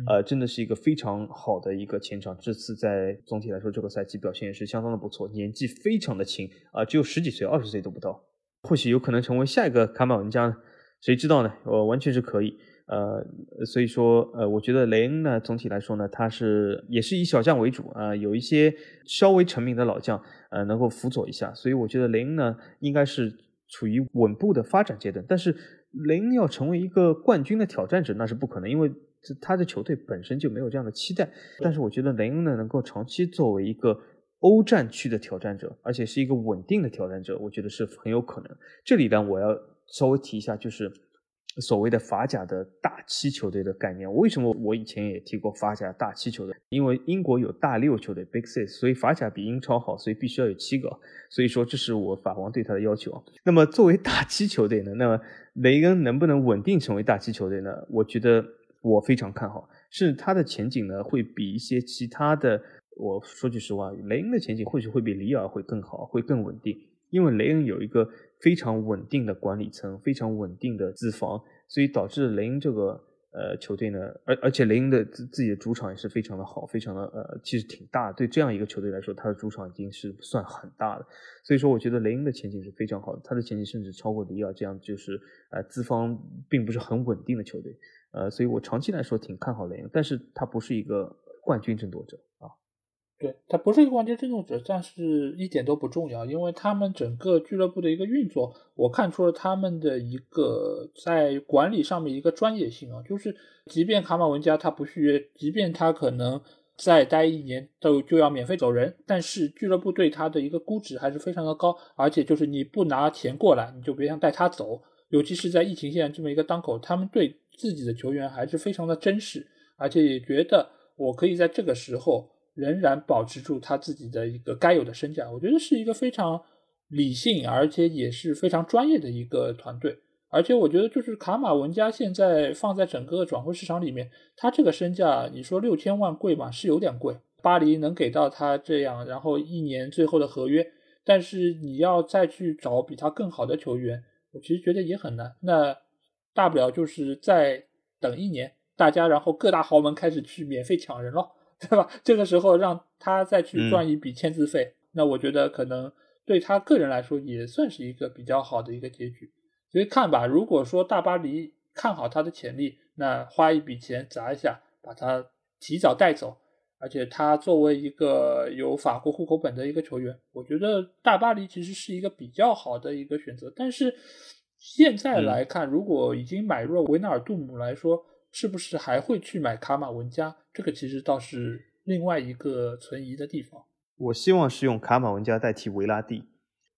S2: 呃，真的是一个非常好的一个前场。这次在总体来说，这个赛季表现也是相当的不错，年纪非常的轻啊，只有十几岁，二十岁都不到，或许有可能成为下一个卡马文加呢。谁知道呢？我完全是可以，呃，所以说，呃，我觉得雷恩呢，总体来说呢，他是也是以小将为主啊，有一些稍微成名的老将，呃，能够辅佐一下，所以我觉得雷恩呢，应该是处于稳步的发展阶段。但是雷恩要成为一个冠军的挑战者，那是不可能，因为他的球队本身就没有这样的期待。但是我觉得雷恩呢，能够长期作为一个欧战区的挑战者，而且是一个稳定的挑战者，我觉得是很有可能。这里呢，我要。稍微提一下，就是所谓的法甲的大七球队的概念。为什么我以前也提过法甲大七球队？因为英国有大六球队 （Big Six），所以法甲比英超好，所以必须要有七个。所以说，这是我法王对他的要求。那么，作为大七球队呢？那么雷恩能不能稳定成为大七球队呢？我觉得我非常看好，是他的前景呢会比一些其他的。我说句实话，雷恩的前景或许会比里尔会更好，会更稳定，因为雷恩有一个。非常稳定的管理层，非常稳定的资方，所以导致雷恩这个呃球队呢，而而且雷恩的自自己的主场也是非常的好，非常的呃其实挺大。对这样一个球队来说，他的主场已经是算很大的。所以说，我觉得雷恩的前景是非常好的，他的前景甚至超过里尔这样就是呃资方并不是很稳定的球队。呃，所以我长期来说挺看好雷恩，但是他不是一个冠军争夺者啊。
S1: 对他不是一个冠军争夺者，但是一点都不重要，因为他们整个俱乐部的一个运作，我看出了他们的一个在管理上面一个专业性啊，就是即便卡马文加他不续约，即便他可能再待一年都就要免费走人，但是俱乐部对他的一个估值还是非常的高，而且就是你不拿钱过来，你就别想带他走，尤其是在疫情现在这么一个当口，他们对自己的球员还是非常的珍视，而且也觉得我可以在这个时候。仍然保持住他自己的一个该有的身价，我觉得是一个非常理性，而且也是非常专业的一个团队。而且我觉得，就是卡马文加现在放在整个转会市场里面，他这个身价，你说六千万贵吗？是有点贵。巴黎能给到他这样，然后一年最后的合约，但是你要再去找比他更好的球员，我其实觉得也很难。那大不了就是再等一年，大家然后各大豪门开始去免费抢人了。对吧？这个时候让他再去赚一笔签字费，那我觉得可能对他个人来说也算是一个比较好的一个结局。所以看吧，如果说大巴黎看好他的潜力，那花一笔钱砸一下，把他提早带走，而且他作为一个有法国户口本的一个球员，我觉得大巴黎其实是一个比较好的一个选择。但是现在来看，如果已经买入了维纳尔杜姆来说，是不是还会去买卡马文加？这个其实倒是另外一个存疑的地方。
S2: 我希望是用卡马文加代替维拉蒂，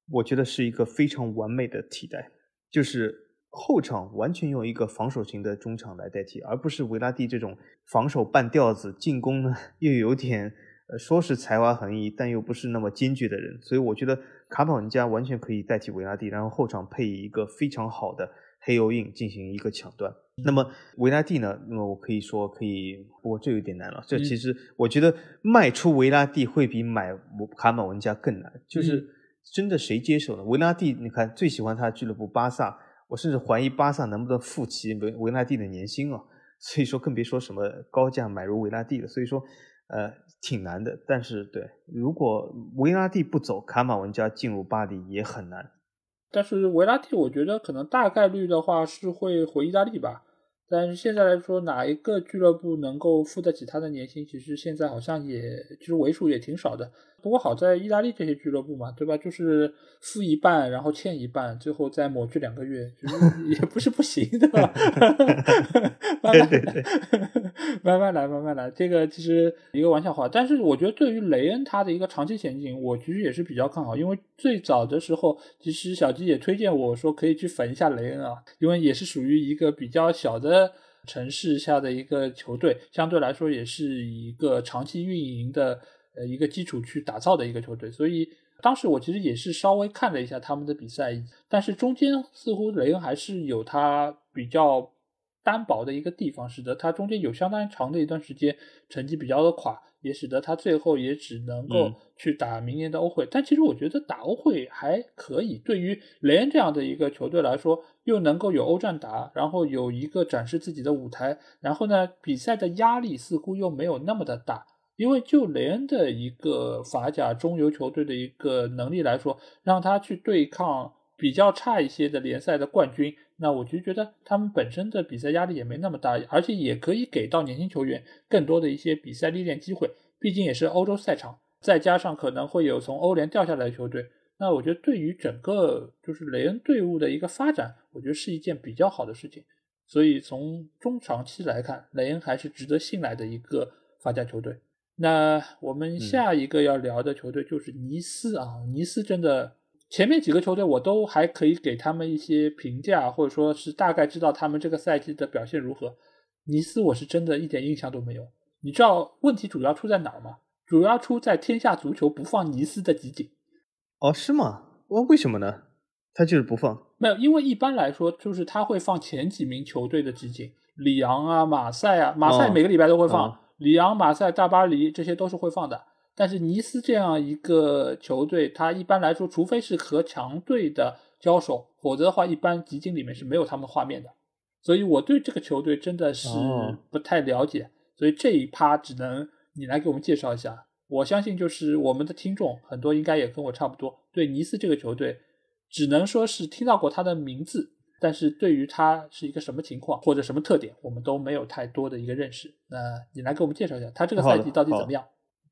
S2: 我觉得是一个非常完美的替代，就是后场完全用一个防守型的中场来代替，而不是维拉蒂这种防守半吊子，进攻呢又有点呃说是才华横溢，但又不是那么坚决的人。所以我觉得卡马文加完全可以代替维拉蒂，然后后场配一个非常好的。黑油印进行一个抢断，那么维拉蒂呢？那么我可以说可以，不过这有点难了。这其实我觉得卖出维拉蒂会比买卡马文加更难，就是真的谁接手呢？维拉蒂，你看最喜欢他的俱乐部巴萨，我甚至怀疑巴萨能不能付齐维维拉蒂的年薪啊。所以说更别说什么高价买入维拉蒂了。所以说呃挺难的。但是对，如果维拉蒂不走，卡马文加进入巴黎也很难。
S1: 但是维拉蒂，我觉得可能大概率的话是会回意大利吧，但是现在来说，哪一个俱乐部能够付得起他的年薪？其实现在好像也其实为数也挺少的。不过好在意大利这些俱乐部嘛，对吧？就是付一半，然后欠一半，最后再抹去两个月，也不是不行的。慢慢来，慢慢来，慢慢来。这个其实一个玩笑话，但是我觉得对于雷恩他的一个长期前景，我其实也是比较看好。因为最早的时候，其实小吉也推荐我说可以去粉一下雷恩啊，因为也是属于一个比较小的城市下的一个球队，相对来说也是一个长期运营的。呃，一个基础去打造的一个球队，所以当时我其实也是稍微看了一下他们的比赛，但是中间似乎雷恩还是有他比较单薄的一个地方，使得他中间有相当长的一段时间成绩比较的垮，也使得他最后也只能够去打明年的欧会。但其实我觉得打欧会还可以，对于雷恩这样的一个球队来说，又能够有欧战打，然后有一个展示自己的舞台，然后呢，比赛的压力似乎又没有那么的大。因为就雷恩的一个法甲中游球队的一个能力来说，让他去对抗比较差一些的联赛的冠军，那我就觉得他们本身的比赛压力也没那么大，而且也可以给到年轻球员更多的一些比赛历练机会。毕竟也是欧洲赛场，再加上可能会有从欧联掉下来的球队，那我觉得对于整个就是雷恩队伍的一个发展，我觉得是一件比较好的事情。所以从中长期来看，雷恩还是值得信赖的一个法甲球队。那我们下一个要聊的球队就是尼斯啊，尼斯真的前面几个球队我都还可以给他们一些评价，或者说是大概知道他们这个赛季的表现如何。尼斯我是真的一点印象都没有。你知道问题主要出在哪儿吗？主要出在天下足球不放尼斯的集锦。
S2: 哦，是吗？为为什么呢？他就是不放？
S1: 没有，因为一般来说就是他会放前几名球队的集锦，里昂啊、马赛啊，马赛每个礼拜都会放。里昂、马赛、大巴黎这些都是会放的，但是尼斯这样一个球队，他一般来说，除非是和强队的交手，否则的话，一般集锦里面是没有他们画面的。所以我对这个球队真的是不太了解，所以这一趴只能你来给我们介绍一下。我相信就是我们的听众很多应该也跟我差不多，对尼斯这个球队，只能说是听到过他的名字。但是对于他是一个什么情况或者什么特点，我们都没有太多的一个认识。那你来给我们介绍一下，他这个赛季到底怎么样？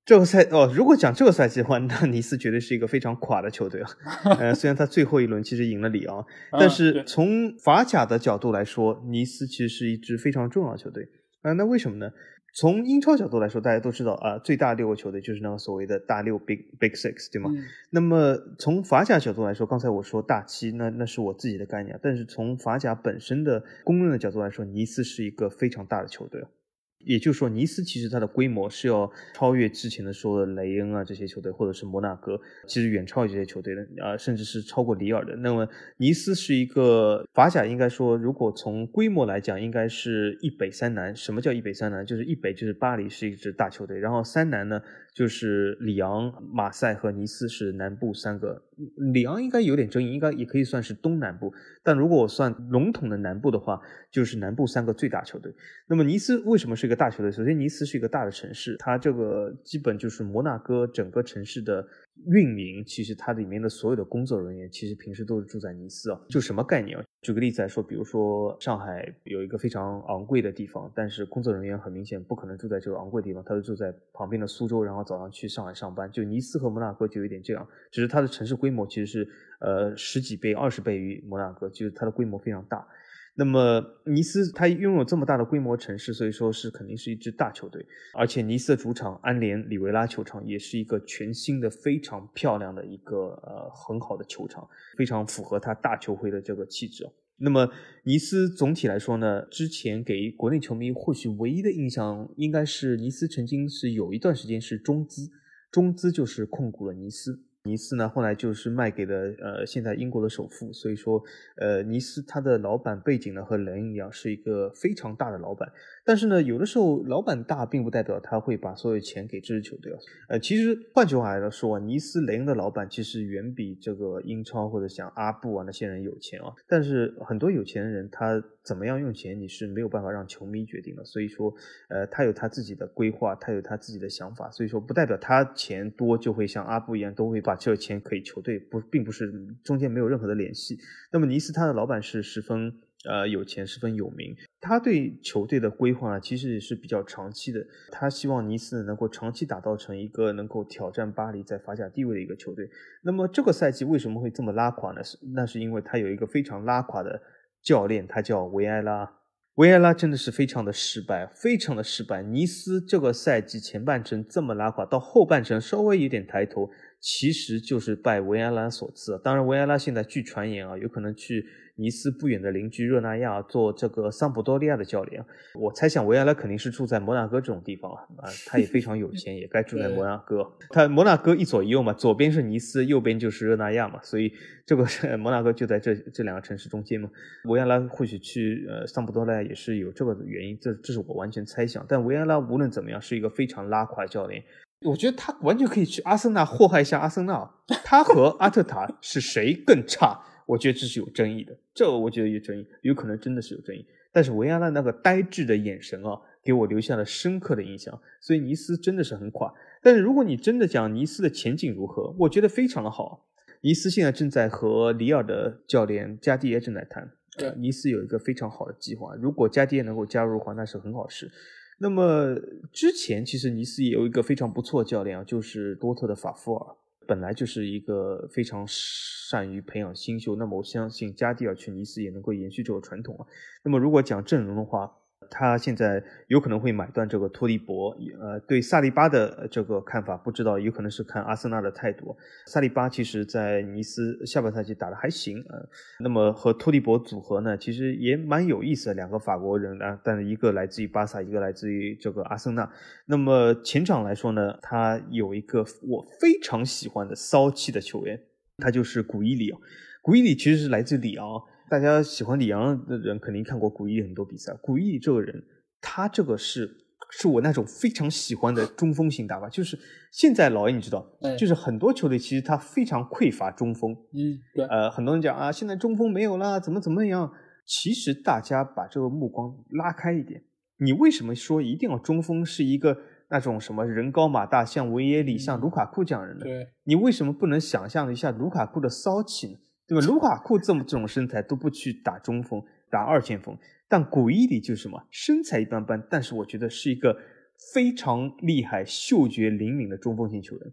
S2: 这个赛哦，如果讲这个赛季的话，那尼斯绝对是一个非常垮的球队啊。呃，虽然他最后一轮其实赢了里昂，但是从法甲的角度来说，尼斯其实是一支非常重要的球队啊。那为什么呢？从英超角度来说，大家都知道啊，最大六个球队就是那个所谓的大六 （Big Big Six），对吗？那么从法甲角度来说，刚才我说大七，那那是我自己的概念。但是从法甲本身的公认的角度来说，尼斯是一个非常大的球队。也就是说，尼斯其实它的规模是要超越之前的说的雷恩啊这些球队，或者是摩纳哥，其实远超于这些球队的，啊，甚至是超过里尔的。那么尼斯是一个法甲，应该说，如果从规模来讲，应该是一北三南。什么叫一北三南？就是一北就是巴黎是一支大球队，然后三南呢？就是里昂、马赛和尼斯是南部三个，里昂应该有点争议，应该也可以算是东南部。但如果我算笼统的南部的话，就是南部三个最大球队。那么尼斯为什么是一个大球队？首先，尼斯是一个大的城市，它这个基本就是摩纳哥整个城市的。运营其实它里面的所有的工作人员其实平时都是住在尼斯啊，就什么概念啊？举个例子来说，比如说上海有一个非常昂贵的地方，但是工作人员很明显不可能住在这个昂贵的地方，他就住在旁边的苏州，然后早上去上海上班。就尼斯和摩纳哥就有点这样，只是它的城市规模其实是呃十几倍、二十倍于摩纳哥，就是它的规模非常大。那么尼斯它拥有这么大的规模城市，所以说是肯定是一支大球队。而且尼斯的主场安联里维拉球场也是一个全新的、非常漂亮的一个呃很好的球场，非常符合它大球会的这个气质。那么尼斯总体来说呢，之前给国内球迷或许唯一的印象，应该是尼斯曾经是有一段时间是中资，中资就是控股了尼斯。尼斯呢，后来就是卖给了呃，现在英国的首富，所以说，呃，尼斯他的老板背景呢和人一样，是一个非常大的老板。但是呢，有的时候老板大，并不代表他会把所有钱给这支球队啊。呃，其实换句话来说，尼斯雷恩的老板其实远比这个英超或者像阿布啊那些人有钱啊。但是很多有钱人，他怎么样用钱，你是没有办法让球迷决定的。所以说，呃，他有他自己的规划，他有他自己的想法。所以说，不代表他钱多就会像阿布一样，都会把这个钱给球队，不，并不是中间没有任何的联系。那么尼斯他的老板是十分。呃有钱，十分有名。他对球队的规划呢，其实也是比较长期的。他希望尼斯能够长期打造成一个能够挑战巴黎在法甲地位的一个球队。那么这个赛季为什么会这么拉垮呢？是那是因为他有一个非常拉垮的教练，他叫维埃拉。维埃拉真的是非常的失败，非常的失败。尼斯这个赛季前半程这么拉垮，到后半程稍微有点抬头。其实就是拜维埃拉所赐。当然，维埃拉现在据传言啊，有可能去尼斯不远的邻居热那亚做这个桑普多利亚的教练。我猜想维埃拉肯定是住在摩纳哥这种地方啊，啊，他也非常有 钱，也该住在摩纳哥。他摩纳哥一左一右嘛，左边是尼斯，右边就是热那亚嘛，所以这个 摩纳哥就在这这两个城市中间嘛。维埃拉或许去呃桑普多利亚也是有这个原因，这这是我完全猜想。但维埃拉无论怎么样是一个非常拉垮教练。我觉得他完全可以去阿森纳祸害一下阿森纳。他和阿特塔是谁更差？我觉得这是有争议的。这我觉得有争议，有可能真的是有争议。但是维亚纳那个呆滞的眼神啊，给我留下了深刻的印象。所以尼斯真的是很垮。但是如果你真的讲尼斯的前景如何，我觉得非常的好。尼斯现在正在和里尔的教练加蒂耶正在谈。
S1: 对，
S2: 尼斯有一个非常好的计划。如果加蒂耶能够加入的话，那是很好事。那么之前其实尼斯也有一个非常不错的教练啊，就是多特的法夫尔，本来就是一个非常善于培养新秀。那么我相信加蒂尔去尼斯也能够延续这个传统啊。那么如果讲阵容的话，他现在有可能会买断这个托利博，呃，对萨利巴的这个看法不知道，有可能是看阿森纳的态度。萨利巴其实在尼斯下半赛季打得还行啊，那么和托利博组合呢，其实也蛮有意思的，两个法国人啊，但是一个来自于巴萨，一个来自于这个阿森纳。那么前场来说呢，他有一个我非常喜欢的骚气的球员，他就是古伊里啊，古伊里其实是来自里昂。大家喜欢李阳的人肯定看过古伊很多比赛。古伊这个人，他这个是是我那种非常喜欢的中锋型打法。就是现在老 A 你知道，就是很多球队其实他非常匮乏中锋。
S1: 嗯，对。
S2: 呃，很多人讲啊，现在中锋没有了，怎么怎么样？其实大家把这个目光拉开一点，你为什么说一定要中锋是一个那种什么人高马大，像维耶里、像卢卡库这样人呢？
S1: 对，
S2: 你为什么不能想象一下卢卡库的骚气呢？对吧？卢卡库这么这种身材都不去打中锋，打二前锋。但古伊里就是什么，身材一般般，但是我觉得是一个非常厉害、嗅觉灵敏的中锋型球员。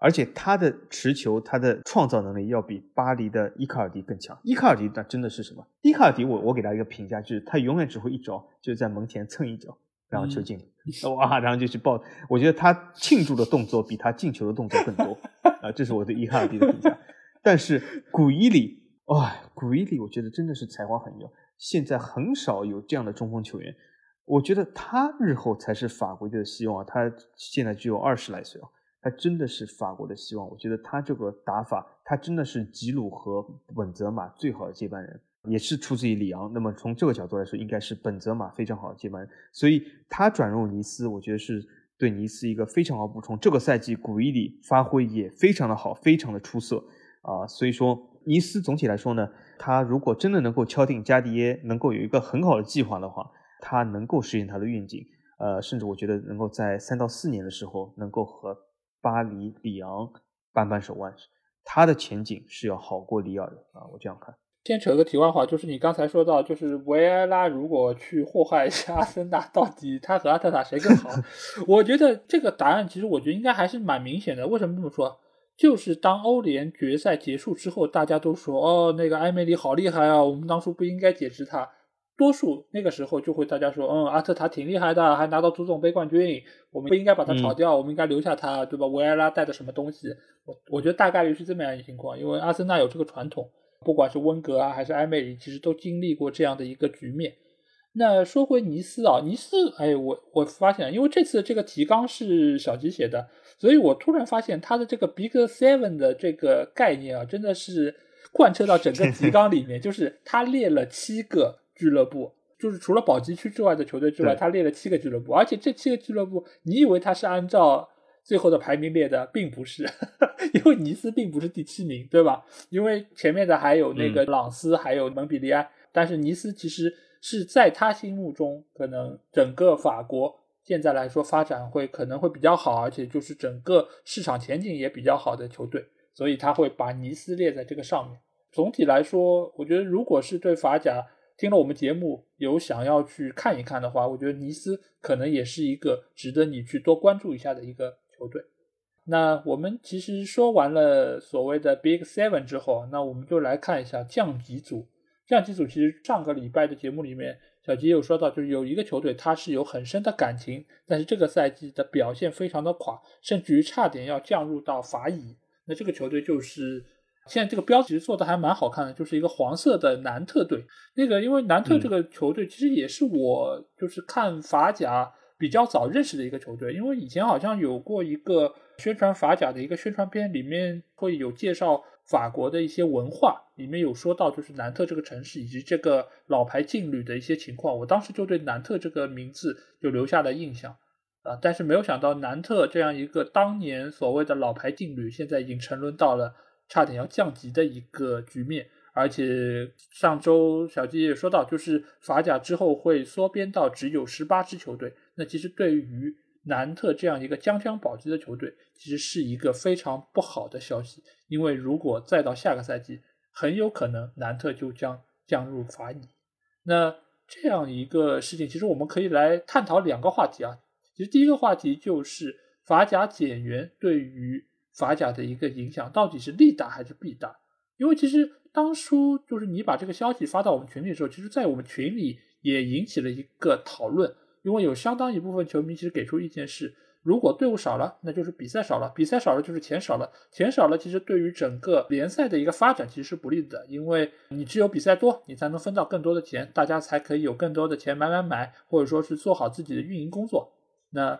S2: 而且他的持球、他的创造能力要比巴黎的伊卡尔迪更强。伊卡尔迪那真的是什么？伊卡尔迪，我我给他一个评价，就是他永远只会一招，就是在门前蹭一脚，然后球进了，哇，然后就去抱。我觉得他庆祝的动作比他进球的动作更多 啊，这是我对伊卡尔迪的评价。但是古伊里，哇，古伊里，我觉得真的是才华横溢。现在很少有这样的中锋球员，我觉得他日后才是法国队的希望。他现在只有二十来岁啊，他真的是法国的希望。我觉得他这个打法，他真的是吉鲁和本泽马最好的接班人，也是出自于里昂。那么从这个角度来说，应该是本泽马非常好的接班人。所以他转入尼斯，我觉得是对尼斯一个非常好补充。这个赛季古伊里发挥也非常的好，非常的出色。啊，所以说尼斯总体来说呢，他如果真的能够敲定加迪耶，能够有一个很好的计划的话，他能够实现他的愿景。呃，甚至我觉得能够在三到四年的时候，能够和巴黎、里昂扳扳手腕，他的前景是要好过里尔的啊，我这样看。
S1: 先扯个题外话，就是你刚才说到，就是维埃拉如果去祸害一下阿森纳，到底他和阿特塔谁更好？我觉得这个答案其实我觉得应该还是蛮明显的。为什么这么说？就是当欧联决赛结束之后，大家都说哦，那个埃梅里好厉害啊，我们当初不应该解职他。多数那个时候就会大家说，嗯，阿特塔挺厉害的，还拿到足总杯冠军，我们不应该把他炒掉，我们应该留下他，对吧？维埃拉带的什么东西？我我觉得大概率是这么样一个情况，因为阿森纳有这个传统，不管是温格啊还是埃梅里，其实都经历过这样的一个局面。那说回尼斯啊，尼斯，哎，我我发现，因为这次这个提纲是小吉写的，所以我突然发现他的这个 Big Seven 的这个概念啊，真的是贯彻到整个提纲里面，就是他列了七个俱乐部，就是除了保级区之外的球队之外，他列了七个俱乐部，而且这七个俱乐部，你以为他是按照最后的排名列的，并不是，因为尼斯并不是第七名，对吧？因为前面的还有那个朗斯，还有蒙彼利埃，但是尼斯其实。是在他心目中，可能整个法国现在来说发展会可能会比较好，而且就是整个市场前景也比较好的球队，所以他会把尼斯列在这个上面。总体来说，我觉得如果是对法甲听了我们节目有想要去看一看的话，我觉得尼斯可能也是一个值得你去多关注一下的一个球队。那我们其实说完了所谓的 Big Seven 之后，那我们就来看一下降级组。降级组其实上个礼拜的节目里面，小吉有说到，就是有一个球队他是有很深的感情，但是这个赛季的表现非常的垮，甚至于差点要降入到法乙。那这个球队就是现在这个标题做的还蛮好看的，就是一个黄色的南特队。那个因为南特这个球队其实也是我就是看法甲比较早认识的一个球队，因为以前好像有过一个宣传法甲的一个宣传片，里面会有介绍。法国的一些文化里面有说到，就是南特这个城市以及这个老牌劲旅的一些情况，我当时就对南特这个名字就留下了印象啊。但是没有想到，南特这样一个当年所谓的老牌劲旅，现在已经沉沦到了差点要降级的一个局面。而且上周小鸡也说到，就是法甲之后会缩编到只有十八支球队。那其实对于南特这样一个将将保级的球队，其实是一个非常不好的消息，因为如果再到下个赛季，很有可能南特就将降入法乙。那这样一个事情，其实我们可以来探讨两个话题啊。其实第一个话题就是法甲减员对于法甲的一个影响，到底是利大还是弊大？因为其实当初就是你把这个消息发到我们群里的时候，其实在我们群里也引起了一个讨论。因为有相当一部分球迷其实给出意见是，如果队伍少了，那就是比赛少了，比赛少了就是钱少了，钱少了其实对于整个联赛的一个发展其实是不利的，因为你只有比赛多，你才能分到更多的钱，大家才可以有更多的钱买买买，或者说是做好自己的运营工作。那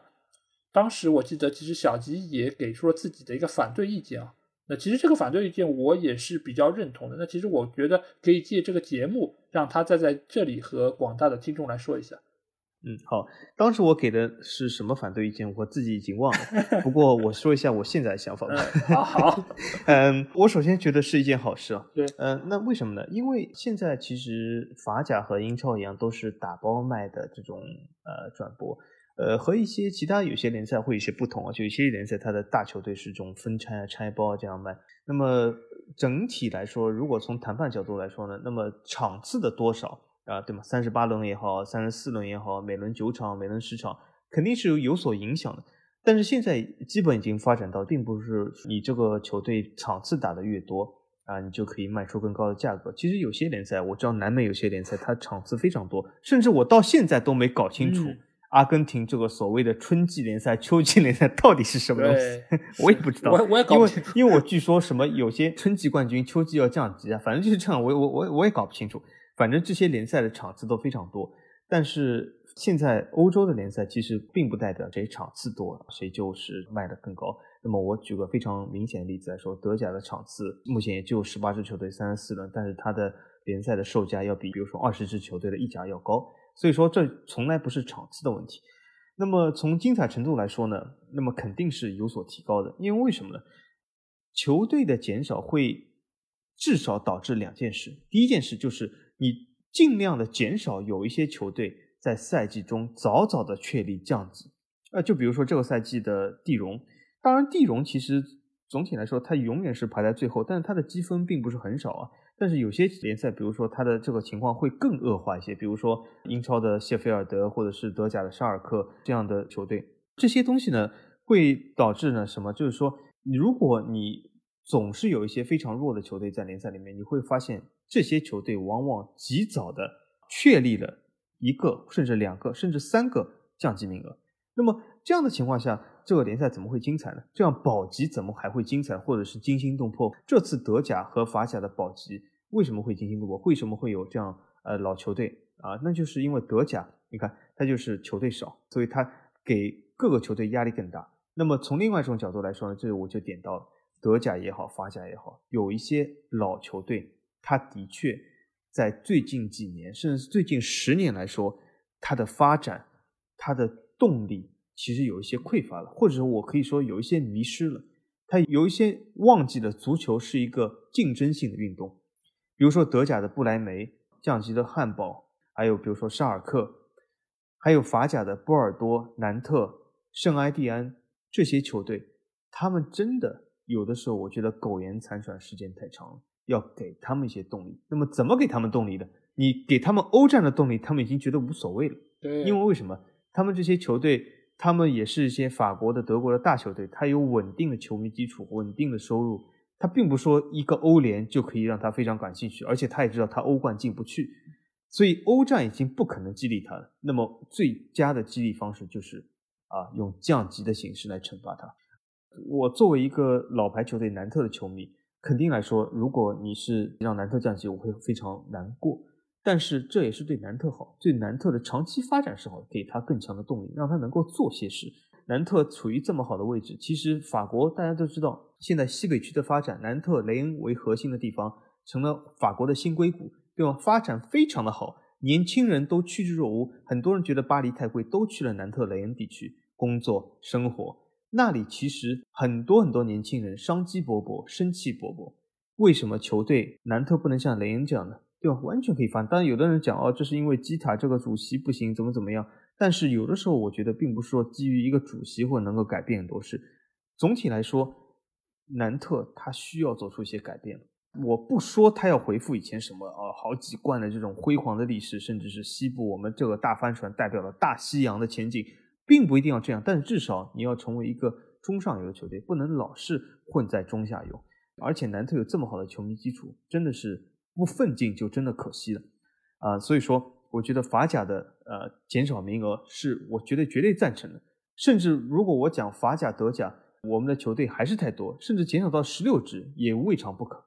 S1: 当时我记得其实小吉也给出了自己的一个反对意见啊，那其实这个反对意见我也是比较认同的。那其实我觉得可以借这个节目让他再在这里和广大的听众来说一下。
S2: 嗯，好，当时我给的是什么反对意见，我自己已经忘了。不过我说一下我现在的想法吧。
S1: 好，好，
S2: 嗯，我首先觉得是一件好事啊。
S1: 对，
S2: 嗯，那为什么呢？因为现在其实法甲和英超一样，都是打包卖的这种呃转播，呃，和一些其他有些联赛会有些不同啊。就有些联赛它的大球队是这种分拆啊、拆包这样卖。那么整体来说，如果从谈判角度来说呢，那么场次的多少？啊，对吗？三十八轮也好，三十四轮也好，每轮九场，每轮十场，肯定是有有所影响的。但是现在基本已经发展到，并不是你这个球队场次打的越多啊，你就可以卖出更高的价格。其实有些联赛，我知道南美有些联赛，它场次非常多，甚至我到现在都没搞清楚阿根廷这个所谓的春季联赛、秋季联赛到底是什么东西，我也不知道。
S1: 我我也搞不清楚，
S2: 因为我据说什么有些春季冠军，秋季要降级啊，反正就是这样。我我我我也搞不清楚。反正这些联赛的场次都非常多，但是现在欧洲的联赛其实并不代表谁场次多谁就是卖的更高。那么我举个非常明显的例子来说，德甲的场次目前也就十八支球队三十四轮，但是它的联赛的售价要比比如说二十支球队的溢价要高，所以说这从来不是场次的问题。那么从精彩程度来说呢，那么肯定是有所提高的，因为为什么呢？球队的减少会至少导致两件事，第一件事就是。你尽量的减少有一些球队在赛季中早早的确立降级，呃，就比如说这个赛季的地荣，当然地荣其实总体来说它永远是排在最后，但是它的积分并不是很少啊。但是有些联赛，比如说它的这个情况会更恶化一些，比如说英超的谢菲尔德或者是德甲的沙尔克这样的球队，这些东西呢会导致呢什么？就是说，如果你总是有一些非常弱的球队在联赛里面，你会发现。这些球队往往及早的确立了一个甚至两个甚至三个降级名额。那么这样的情况下，这个联赛怎么会精彩呢？这样保级怎么还会精彩，或者是惊心动魄？这次德甲和法甲的保级为什么会惊心动魄？为什么会有这样呃老球队啊？那就是因为德甲，你看它就是球队少，所以它给各个球队压力更大。那么从另外一种角度来说呢，这里我就点到德甲也好，法甲也好，有一些老球队。它的确在最近几年，甚至最近十年来说，它的发展、它的动力其实有一些匮乏了，或者说我可以说有一些迷失了。它有一些忘记了足球是一个竞争性的运动。比如说德甲的不莱梅降级的汉堡，还有比如说沙尔克，还有法甲的波尔多、南特、圣埃蒂安这些球队，他们真的有的时候，我觉得苟延残喘时间太长了。要给他们一些动力，那么怎么给他们动力呢？你给他们欧战的动力，他们已经觉得无所谓了。
S1: 对，
S2: 因为为什么？他们这些球队，他们也是一些法国的、德国的大球队，他有稳定的球迷基础、稳定的收入，他并不说一个欧联就可以让他非常感兴趣，而且他也知道他欧冠进不去，所以欧战已经不可能激励他了。那么最佳的激励方式就是啊，用降级的形式来惩罚他。我作为一个老牌球队南特的球迷，肯定来说，如果你是让南特降级，我会非常难过。但是这也是对南特好，对南特的长期发展是好，给他更强的动力，让他能够做些事。南特处于这么好的位置，其实法国大家都知道，现在西北区的发展，南特雷恩为核心的地方成了法国的新硅谷，对吧？发展非常的好，年轻人都趋之若鹜，很多人觉得巴黎太贵，都去了南特雷恩地区工作生活。那里其实很多很多年轻人商机勃勃，生气勃勃。为什么球队南特不能像雷恩这样呢？对吧？完全可以翻。当然，有的人讲哦，这是因为基塔这个主席不行，怎么怎么样。但是有的时候，我觉得并不是说基于一个主席或能够改变很多事。总体来说，南特他需要做出一些改变。我不说他要回复以前什么啊，好几冠的这种辉煌的历史，甚至是西部我们这个大帆船代表了大西洋的前景，并不一定要这样。但是至少你要成为一个中上游的球队，不能老是混在中下游。而且南特有这么好的球迷基础，真的是。不奋进就真的可惜了，啊，所以说我觉得法甲的呃减少名额是我觉得绝对赞成的，甚至如果我讲法甲、德甲，我们的球队还是太多，甚至减少到十六支也未尝不可。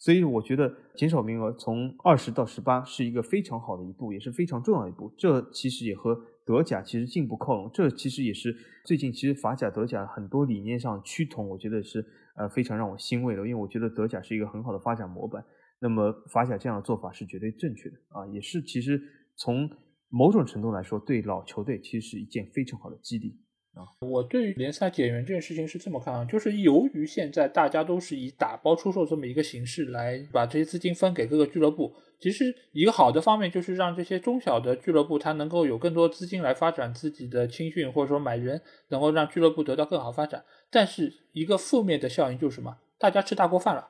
S2: 所以我觉得减少名额从二十到十八是一个非常好的一步，也是非常重要的一步。这其实也和德甲其实进步靠拢，这其实也是最近其实法甲、德甲很多理念上趋同，我觉得是呃非常让我欣慰的，因为我觉得德甲是一个很好的发展模板。那么法甲这样的做法是绝对正确的啊，也是其实从某种程度来说，对老球队其实是一件非常好的激励啊。
S1: 我对于联赛减员这件事情是这么看啊，就是由于现在大家都是以打包出售这么一个形式来把这些资金分给各个俱乐部，其实一个好的方面就是让这些中小的俱乐部它能够有更多资金来发展自己的青训或者说买人，能够让俱乐部得到更好发展。但是一个负面的效应就是什么？大家吃大锅饭了。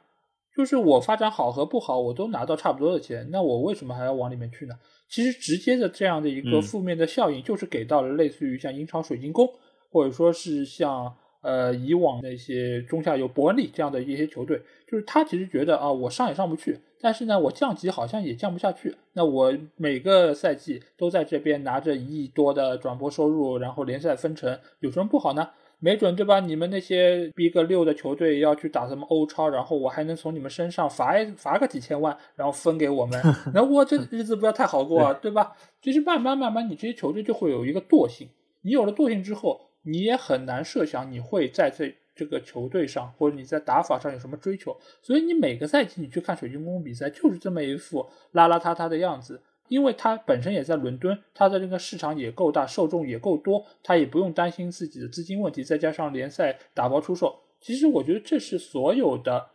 S1: 就是我发展好和不好，我都拿到差不多的钱，那我为什么还要往里面去呢？其实直接的这样的一个负面的效应，就是给到了类似于像英超水晶宫，或者说是像呃以往那些中下游伯恩利这样的一些球队，就是他其实觉得啊，我上也上不去，但是呢，我降级好像也降不下去，那我每个赛季都在这边拿着一亿多的转播收入，然后联赛分成，有什么不好呢？没准对吧？你们那些逼个六的球队要去打什么欧超，然后我还能从你们身上罚罚个几千万，然后分给我们，那我这日子不要太好过啊，对吧？其实慢慢慢慢，你这些球队就会有一个惰性。你有了惰性之后，你也很难设想你会在这这个球队上，或者你在打法上有什么追求。所以你每个赛季你去看水晶宫比赛，就是这么一副邋邋遢遢的样子。因为他本身也在伦敦，他的这个市场也够大，受众也够多，他也不用担心自己的资金问题。再加上联赛打包出售，其实我觉得这是所有的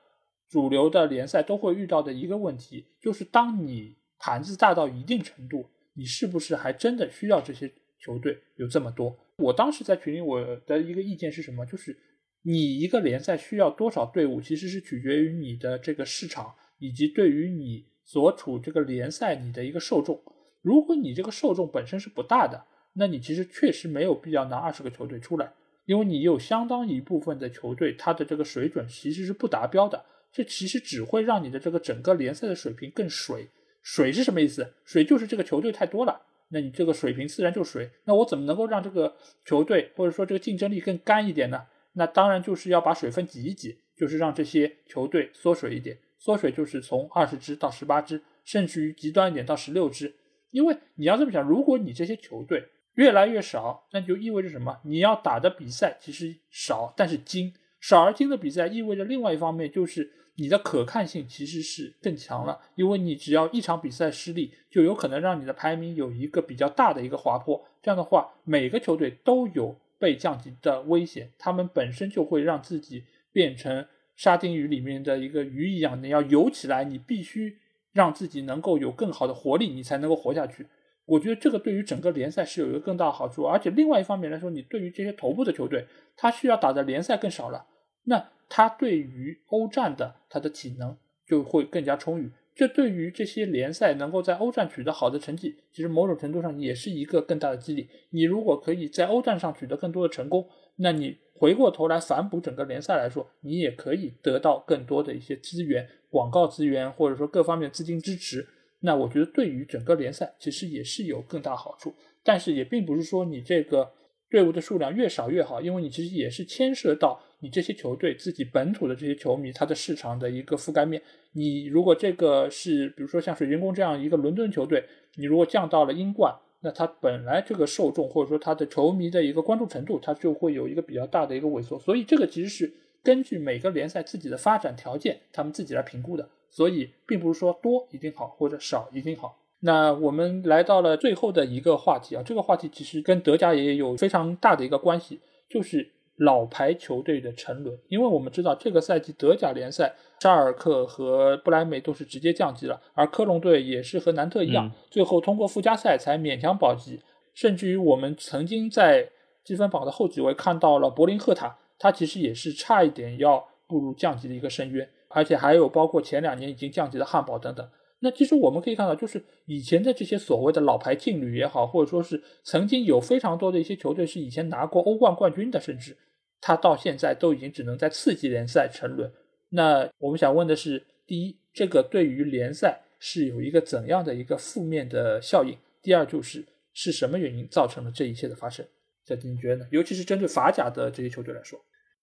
S1: 主流的联赛都会遇到的一个问题，就是当你盘子大到一定程度，你是不是还真的需要这些球队有这么多？我当时在群里我的一个意见是什么？就是你一个联赛需要多少队伍，其实是取决于你的这个市场以及对于你。所处这个联赛，你的一个受众，如果你这个受众本身是不大的，那你其实确实没有必要拿二十个球队出来，因为你有相当一部分的球队，它的这个水准其实是不达标的，这其实只会让你的这个整个联赛的水平更水。水是什么意思？水就是这个球队太多了，那你这个水平自然就水。那我怎么能够让这个球队或者说这个竞争力更干一点呢？那当然就是要把水分挤一挤，就是让这些球队缩水一点。缩水就是从二十支到十八支，甚至于极端一点到十六支。因为你要这么想，如果你这些球队越来越少，那就意味着什么？你要打的比赛其实少，但是精。少而精的比赛意味着另外一方面就是你的可看性其实是更强了。因为你只要一场比赛失利，就有可能让你的排名有一个比较大的一个滑坡。这样的话，每个球队都有被降级的危险，他们本身就会让自己变成。沙丁鱼里面的一个鱼一样，你要游起来，你必须让自己能够有更好的活力，你才能够活下去。我觉得这个对于整个联赛是有一个更大的好处，而且另外一方面来说，你对于这些头部的球队，他需要打的联赛更少了，那他对于欧战的他的体能就会更加充裕。这对于这些联赛能够在欧战取得好的成绩，其实某种程度上也是一个更大的激励。你如果可以在欧战上取得更多的成功，那你回过头来反哺整个联赛来说，你也可以得到更多的一些资源、广告资源，或者说各方面资金支持。那我觉得对于整个联赛其实也是有更大好处。但是也并不是说你这个队伍的数量越少越好，因为你其实也是牵涉到你这些球队自己本土的这些球迷他的市场的一个覆盖面。你如果这个是比如说像水晶宫这样一个伦敦球队，你如果降到了英冠，那它本来这个受众或者说它的球迷的一个关注程度，它就会有一个比较大的一个萎缩。所以这个其实是根据每个联赛自己的发展条件，他们自己来评估的。所以并不是说多一定好或者少一定好。那我们来到了最后的一个话题啊，这个话题其实跟德甲也有非常大的一个关系，就是老牌球队的沉沦。因为我们知道这个赛季德甲联赛，沙尔克和布莱梅都是直接降级了，而科隆队也是和南特一样，最后通过附加赛才勉强保级。甚至于我们曾经在积分榜的后几位看到了柏林赫塔，他其实也是差一点要步入降级的一个深渊，而且还有包括前两年已经降级的汉堡等等。那其实我们可以看到，就是以前的这些所谓的老牌劲旅也好，或者说是曾经有非常多的一些球队是以前拿过欧冠冠军的，甚至他到现在都已经只能在次级联赛沉沦。那我们想问的是，第一，这个对于联赛是有一个怎样的一个负面的效应？第二，就是是什么原因造成了这一切的发生？小金你觉得呢？尤其是针对法甲的这些球队来说。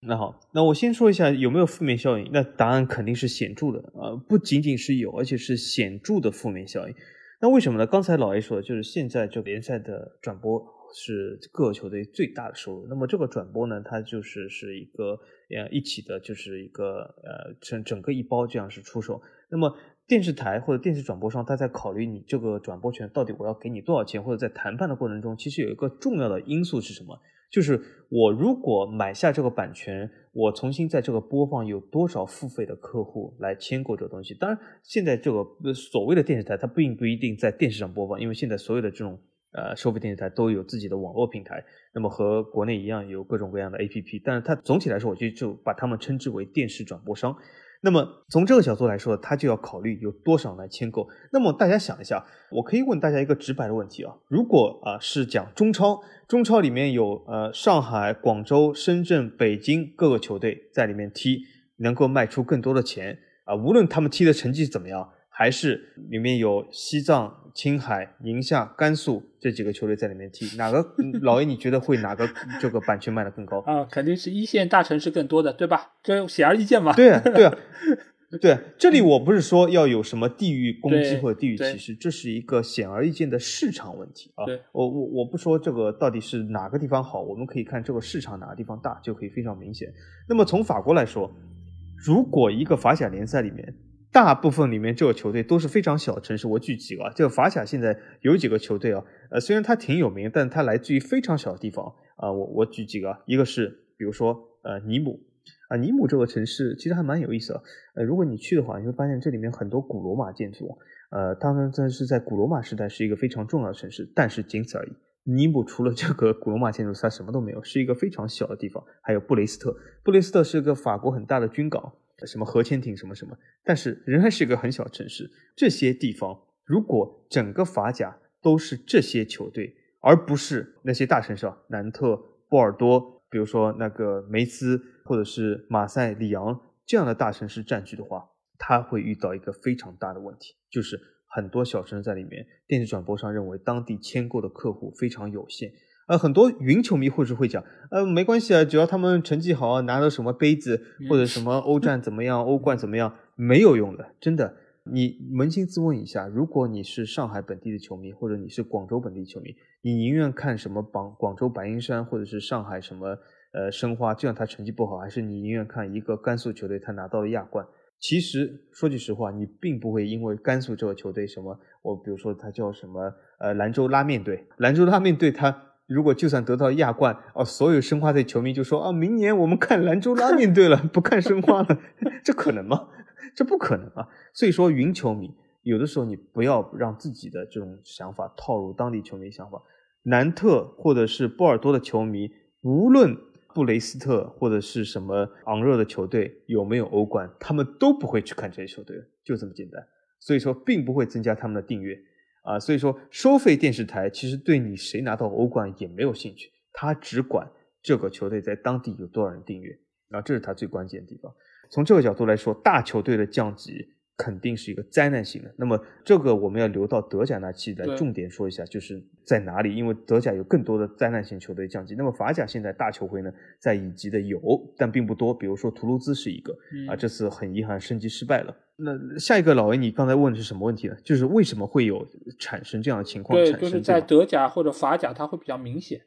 S2: 那好，那我先说一下有没有负面效应。那答案肯定是显著的啊，不仅仅是有，而且是显著的负面效应。那为什么呢？刚才老 A 说的就是现在这个联赛的转播是各球队最大的收入。那么这个转播呢，它就是是一个呃一起的，就是一个呃整整个一包这样是出售。那么电视台或者电视转播商，他在考虑你这个转播权到底我要给你多少钱，或者在谈判的过程中，其实有一个重要的因素是什么？就是我如果买下这个版权，我重新在这个播放，有多少付费的客户来签购这个东西？当然，现在这个所谓的电视台，它并不一定在电视上播放，因为现在所有的这种呃收费电视台都有自己的网络平台，那么和国内一样有各种各样的 APP。但是它总体来说，我就就把他们称之为电视转播商。那么从这个角度来说，他就要考虑有多少来签购。那么大家想一下，我可以问大家一个直白的问题啊：如果啊是讲中超，中超里面有呃上海、广州、深圳、北京各个球队在里面踢，能够卖出更多的钱啊，无论他们踢的成绩怎么样。还是里面有西藏、青海、宁夏、甘肃这几个球队在里面踢，哪个老 A 你觉得会哪个这个版权卖的更高
S1: 啊？肯定是一线大城市更多的，对吧？这显而易见嘛。
S2: 对啊，对啊，对。这里我不是说要有什么地域攻击或者地域歧视，这是一个显而易见的市场问题啊。我我我不说这个到底是哪个地方好，我们可以看这个市场哪个地方大就可以非常明显。那么从法国来说，如果一个法甲联赛里面。大部分里面这个球队都是非常小的城市，我举几个啊，这个法甲现在有几个球队啊，呃，虽然它挺有名，但它来自于非常小的地方啊，我我举几个，一个是比如说呃尼姆啊，尼姆这个城市其实还蛮有意思的，呃，如果你去的话，你会发现这里面很多古罗马建筑，呃，当然这是在古罗马时代是一个非常重要的城市，但是仅此而已。尼姆除了这个古罗马建筑，它什么都没有，是一个非常小的地方。还有布雷斯特，布雷斯特是个法国很大的军港。什么核潜艇什么什么，但是仍然是一个很小城市。这些地方，如果整个法甲都是这些球队，而不是那些大城市啊，南特、波尔多，比如说那个梅斯或者是马赛、里昂这样的大城市占据的话，他会遇到一个非常大的问题，就是很多小城市在里面，电视转播商认为当地签购的客户非常有限。呃，很多云球迷或者会讲，呃，没关系啊，只要他们成绩好，拿到什么杯子或者什么欧战怎么样，欧冠怎么样，没有用的，真的。你扪心自问一下，如果你是上海本地的球迷，或者你是广州本地球迷，你宁愿看什么广广州白云山或者是上海什么呃申花，这样他成绩不好，还是你宁愿看一个甘肃球队他拿到了亚冠？其实说句实话，你并不会因为甘肃这个球队什么，我比如说他叫什么呃兰州拉面队，兰州拉面队他。如果就算得到亚冠，哦，所有申花队球迷就说啊，明年我们看兰州拉面队了，不看申花了，这可能吗？这不可能啊！所以说，云球迷有的时候你不要让自己的这种想法套入当地球迷想法。南特或者是波尔多的球迷，无论布雷斯特或者是什么昂热的球队有没有欧冠，他们都不会去看这些球队，就这么简单。所以说并不会增加他们的订阅啊。所以说收费电视台其实对你谁拿到欧冠也没有兴趣，他只管这个球队在当地有多少人订阅啊，这是他最关键的地方。从这个角度来说，大球队的降级。肯定是一个灾难性的。那么这个我们要留到德甲那期来重点说一下，就是在哪里？因为德甲有更多的灾难性球队降级。那么法甲现在大球会呢，在乙级的有，但并不多。比如说图卢兹是一个啊，这次很遗憾升级失败了。那下一个老维你刚才问的是什么问题呢？就是为什么会有产生这样的情况？
S1: 对，就是在德甲或者法甲，它会比较明显。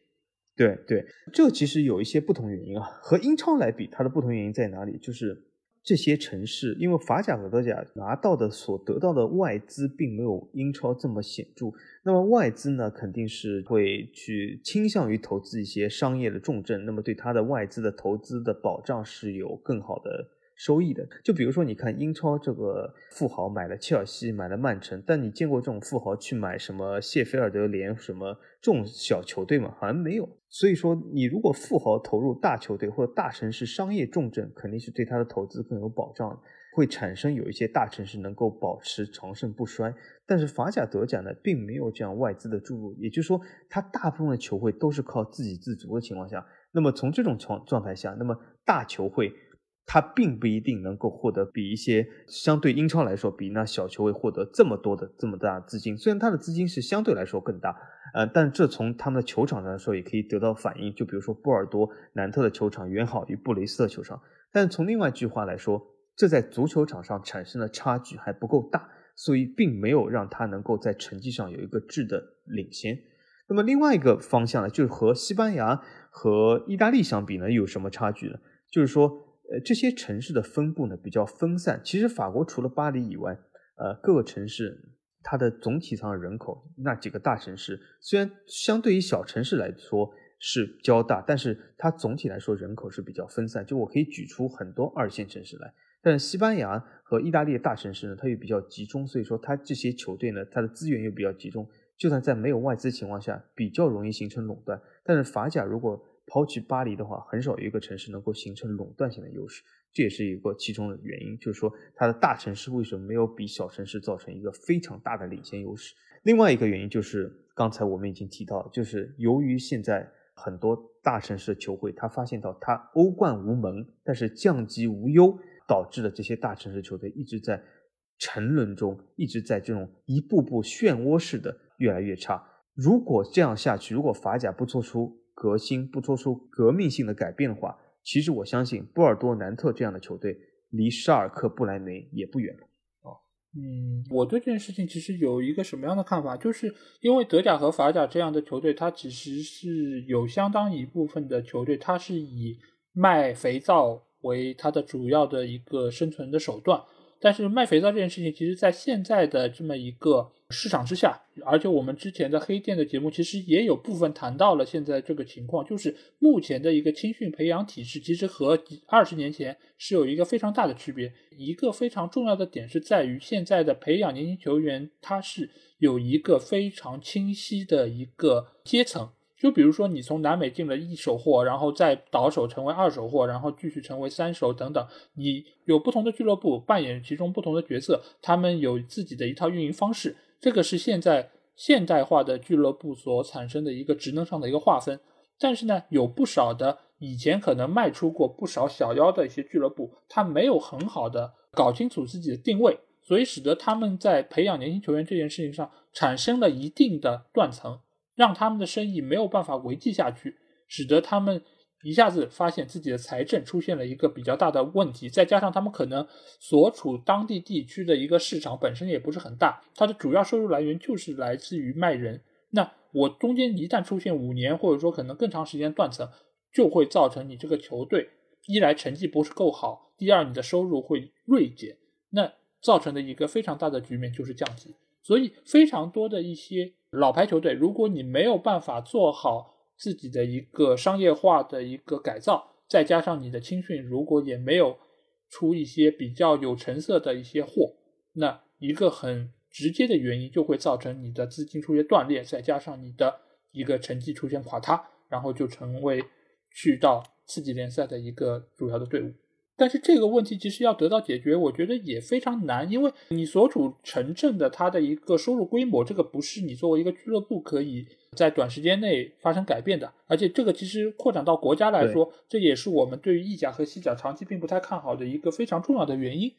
S2: 对对，这其实有一些不同原因啊。和英超来比，它的不同原因在哪里？就是。这些城市，因为法甲和德甲拿到的所得到的外资并没有英超这么显著，那么外资呢，肯定是会去倾向于投资一些商业的重镇，那么对它的外资的投资的保障是有更好的。收益的，就比如说，你看英超这个富豪买了切尔西，买了曼城，但你见过这种富豪去买什么谢菲尔德联什么这种小球队吗？好像没有。所以说，你如果富豪投入大球队或者大城市商业重镇，肯定是对他的投资更有保障，会产生有一些大城市能够保持长盛不衰。但是法甲、德甲呢，并没有这样外资的注入，也就是说，它大部分的球会都是靠自给自足的情况下，那么从这种状状态下，那么大球会。他并不一定能够获得比一些相对英超来说，比那小球会获得这么多的这么大的资金。虽然他的资金是相对来说更大，呃，但这从他们的球场上来说也可以得到反映。就比如说波尔多、南特的球场远好于布雷斯特球场，但从另外一句话来说，这在足球场上产生的差距还不够大，所以并没有让他能够在成绩上有一个质的领先。那么另外一个方向呢，就是和西班牙和意大利相比呢，有什么差距呢？就是说。呃，这些城市的分布呢比较分散。其实法国除了巴黎以外，呃，各个城市它的总体上的人口，那几个大城市虽然相对于小城市来说是较大，但是它总体来说人口是比较分散。就我可以举出很多二线城市来，但是西班牙和意大利的大城市呢，它又比较集中，所以说它这些球队呢，它的资源又比较集中，就算在没有外资情况下，比较容易形成垄断。但是法甲如果抛弃巴黎的话，很少有一个城市能够形成垄断性的优势，这也是一个其中的原因。就是说，它的大城市为什么没有比小城市造成一个非常大的领先优势？另外一个原因就是，刚才我们已经提到，就是由于现在很多大城市的球会，他发现到他欧冠无门，但是降级无忧，导致了这些大城市球队一直在沉沦中，一直在这种一步步漩涡式的越来越差。如果这样下去，如果法甲不做出，革新不做出革命性的改变的话，其实我相信波尔多、南特这样的球队离沙尔克、布莱梅也不远了。
S1: 哦，嗯，我对这件事情其实有一个什么样的看法？就是因为德甲和法甲这样的球队，它其实是有相当一部分的球队，它是以卖肥皂为它的主要的一个生存的手段。但是卖肥皂这件事情，其实在现在的这么一个市场之下，而且我们之前的黑店的节目其实也有部分谈到了现在这个情况，就是目前的一个青训培养体制，其实和二十年前是有一个非常大的区别。一个非常重要的点是在于现在的培养年轻球员，它是有一个非常清晰的一个阶层。就比如说，你从南美进了一手货，然后再倒手成为二手货，然后继续成为三手等等。你有不同的俱乐部扮演其中不同的角色，他们有自己的一套运营方式。这个是现在现代化的俱乐部所产生的一个职能上的一个划分。但是呢，有不少的以前可能卖出过不少小妖的一些俱乐部，他没有很好的搞清楚自己的定位，所以使得他们在培养年轻球员这件事情上产生了一定的断层。让他们的生意没有办法维系下去，使得他们一下子发现自己的财政出现了一个比较大的问题。再加上他们可能所处当地地区的一个市场本身也不是很大，它的主要收入来源就是来自于卖人。那我中间一旦出现五年或者说可能更长时间断层，就会造成你这个球队一来成绩不是够好，第二你的收入会锐减，那造成的一个非常大的局面就是降级。所以非常多的一些。老牌球队，如果你没有办法做好自己的一个商业化的一个改造，再加上你的青训如果也没有出一些比较有成色的一些货，那一个很直接的原因就会造成你的资金出现断裂，再加上你的一个成绩出现垮塌，然后就成为去到次级联赛的一个主要的队伍。但是这个问题其实要得到解决，我觉得也非常难，因为你所处城镇的它的一个收入规模，这个不是你作为一个俱乐部可以在短时间内发生改变的。而且这个其实扩展到国家来说，这也是我们对于意甲和西甲长期并不太看好的一个非常重要的原因。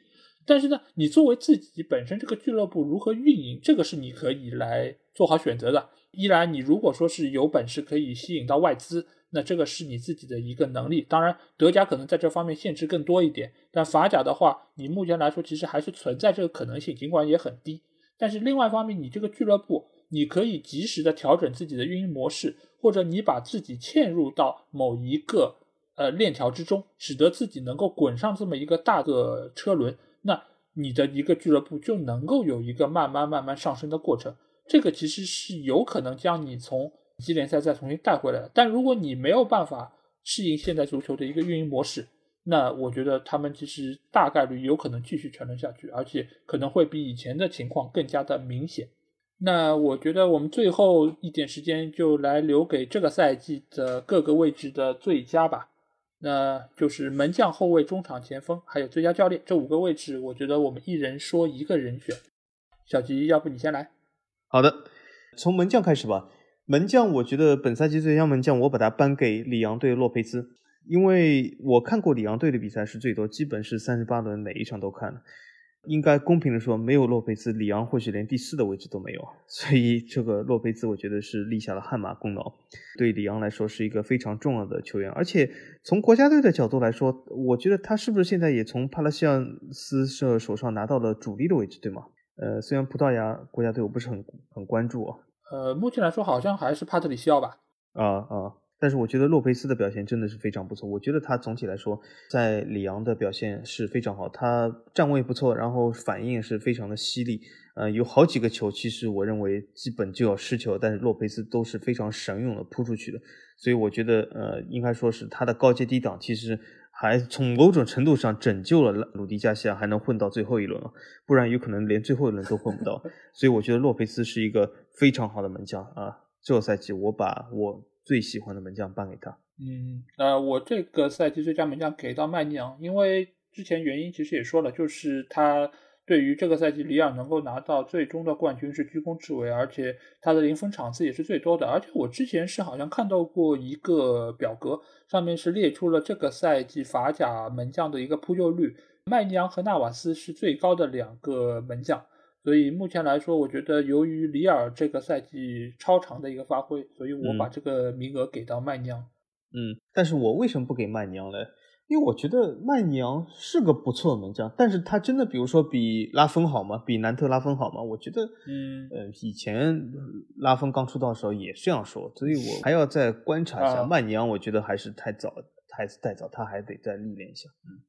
S1: 但是呢，你作为自己本身这个俱乐部如何运营，这个是你可以来做好选择的。一来，你如果说是有本事可以吸引到外资。那这个是你自己的一个能力，当然德甲可能在这方面限制更多一点，但法甲的话，你目前来说其实还是存在这个可能性，尽管也很低。但是另外一方面，你这个俱乐部，你可以及时的调整自己的运营模式，或者你把自己嵌入到某一个呃链条之中，使得自己能够滚上这么一个大的车轮，那你的一个俱乐部就能够有一个慢慢慢慢上升的过程。这个其实是有可能将你从级联赛再重新带回来但如果你没有办法适应现代足球的一个运营模式，那我觉得他们其实大概率有可能继续沉沦下去，而且可能会比以前的情况更加的明显。那我觉得我们最后一点时间就来留给这个赛季的各个位置的最佳吧，那就是门将、后卫、中场、前锋，还有最佳教练这五个位置，我觉得我们一人说一个人选。小吉，要不你先来？
S2: 好的，从门将开始吧。门将，我觉得本赛季最佳门将，我把它颁给里昂队洛佩兹，因为我看过里昂队的比赛是最多，基本是三十八轮每一场都看了。应该公平的说，没有洛佩兹，里昂或许连第四的位置都没有。所以这个洛佩兹，我觉得是立下了汗马功劳，对里昂来说是一个非常重要的球员。而且从国家队的角度来说，我觉得他是不是现在也从帕拉西奥斯社手上拿到了主力的位置，对吗？呃，虽然葡萄牙国家队我不是很很关注啊。
S1: 呃，目前来说好像还是帕特里西奥吧。
S2: 啊啊！但是我觉得洛佩斯的表现真的是非常不错。我觉得他总体来说在里昂的表现是非常好，他站位不错，然后反应是非常的犀利。呃，有好几个球，其实我认为基本就要失球，但是洛佩斯都是非常神勇的扑出去的。所以我觉得，呃，应该说是他的高阶低档，其实。还从某种程度上拯救了鲁迪加西亚，还能混到最后一轮不然有可能连最后一轮都混不到。所以我觉得洛佩斯是一个非常好的门将啊！这个赛季我把我最喜欢的门将颁给他。
S1: 嗯，呃，我这个赛季最佳门将给到麦尼昂，因为之前原因其实也说了，就是他。对于这个赛季里尔能够拿到最终的冠军是居功至伟，而且他的零分场次也是最多的。而且我之前是好像看到过一个表格，上面是列出了这个赛季法甲门将的一个扑救率，麦尼昂和纳瓦斯是最高的两个门将。所以目前来说，我觉得由于里尔这个赛季超长的一个发挥，所以我把这个名额给到麦尼昂。
S2: 嗯，但是我为什么不给曼尼昂呢？因为我觉得曼尼昂是个不错的门将，但是他真的比如说比拉风好吗？比南特拉风好吗？我觉得，
S1: 嗯，
S2: 呃，以前拉风刚出道的时候也这样说，所以我 还要再观察一下曼尼昂。我觉得还是太早，还是太早，他还得再历练一下。嗯。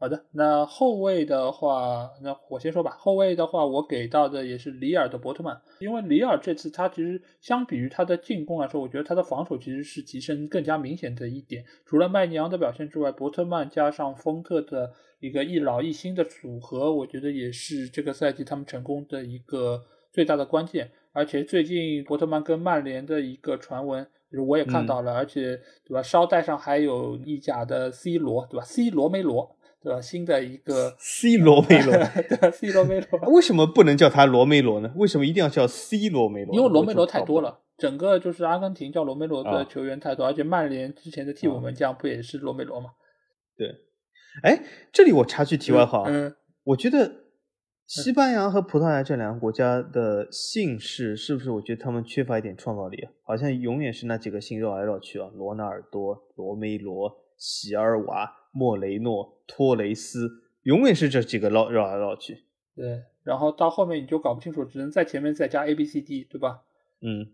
S1: 好的，那后卫的话，那我先说吧。后卫的话，我给到的也是里尔的伯特曼，因为里尔这次他其实相比于他的进攻来说，我觉得他的防守其实是提升更加明显的一点。除了麦尼昂的表现之外，伯特曼加上丰特的一个一老一新的组合，我觉得也是这个赛季他们成功的一个最大的关键。而且最近伯特曼跟曼联的一个传闻，就是我也看到了，而且对吧，捎带上还有意甲的 C 罗，对吧？C 罗梅罗。对吧？新的一个
S2: C 罗梅罗，
S1: 对 C 罗梅罗，
S2: 为什么不能叫他罗梅罗呢？为什么一定要叫 C 罗梅罗？
S1: 因为罗梅罗太多了，整个就是阿根廷叫罗梅罗的球员太多，而且曼联之前的替补门将不也是罗梅罗吗？
S2: 对，哎，这里我插句题外话，嗯，我觉得西班牙和葡萄牙这两个国家的姓氏是不是？我觉得他们缺乏一点创造力，啊好像永远是那几个姓绕来绕去啊，罗纳尔多、罗梅罗、席尔瓦。莫雷诺、托雷斯，永远是这几个绕绕来绕去。
S1: 对，然后到后面你就搞不清楚，只能在前面再加 A B C D，对吧？
S2: 嗯，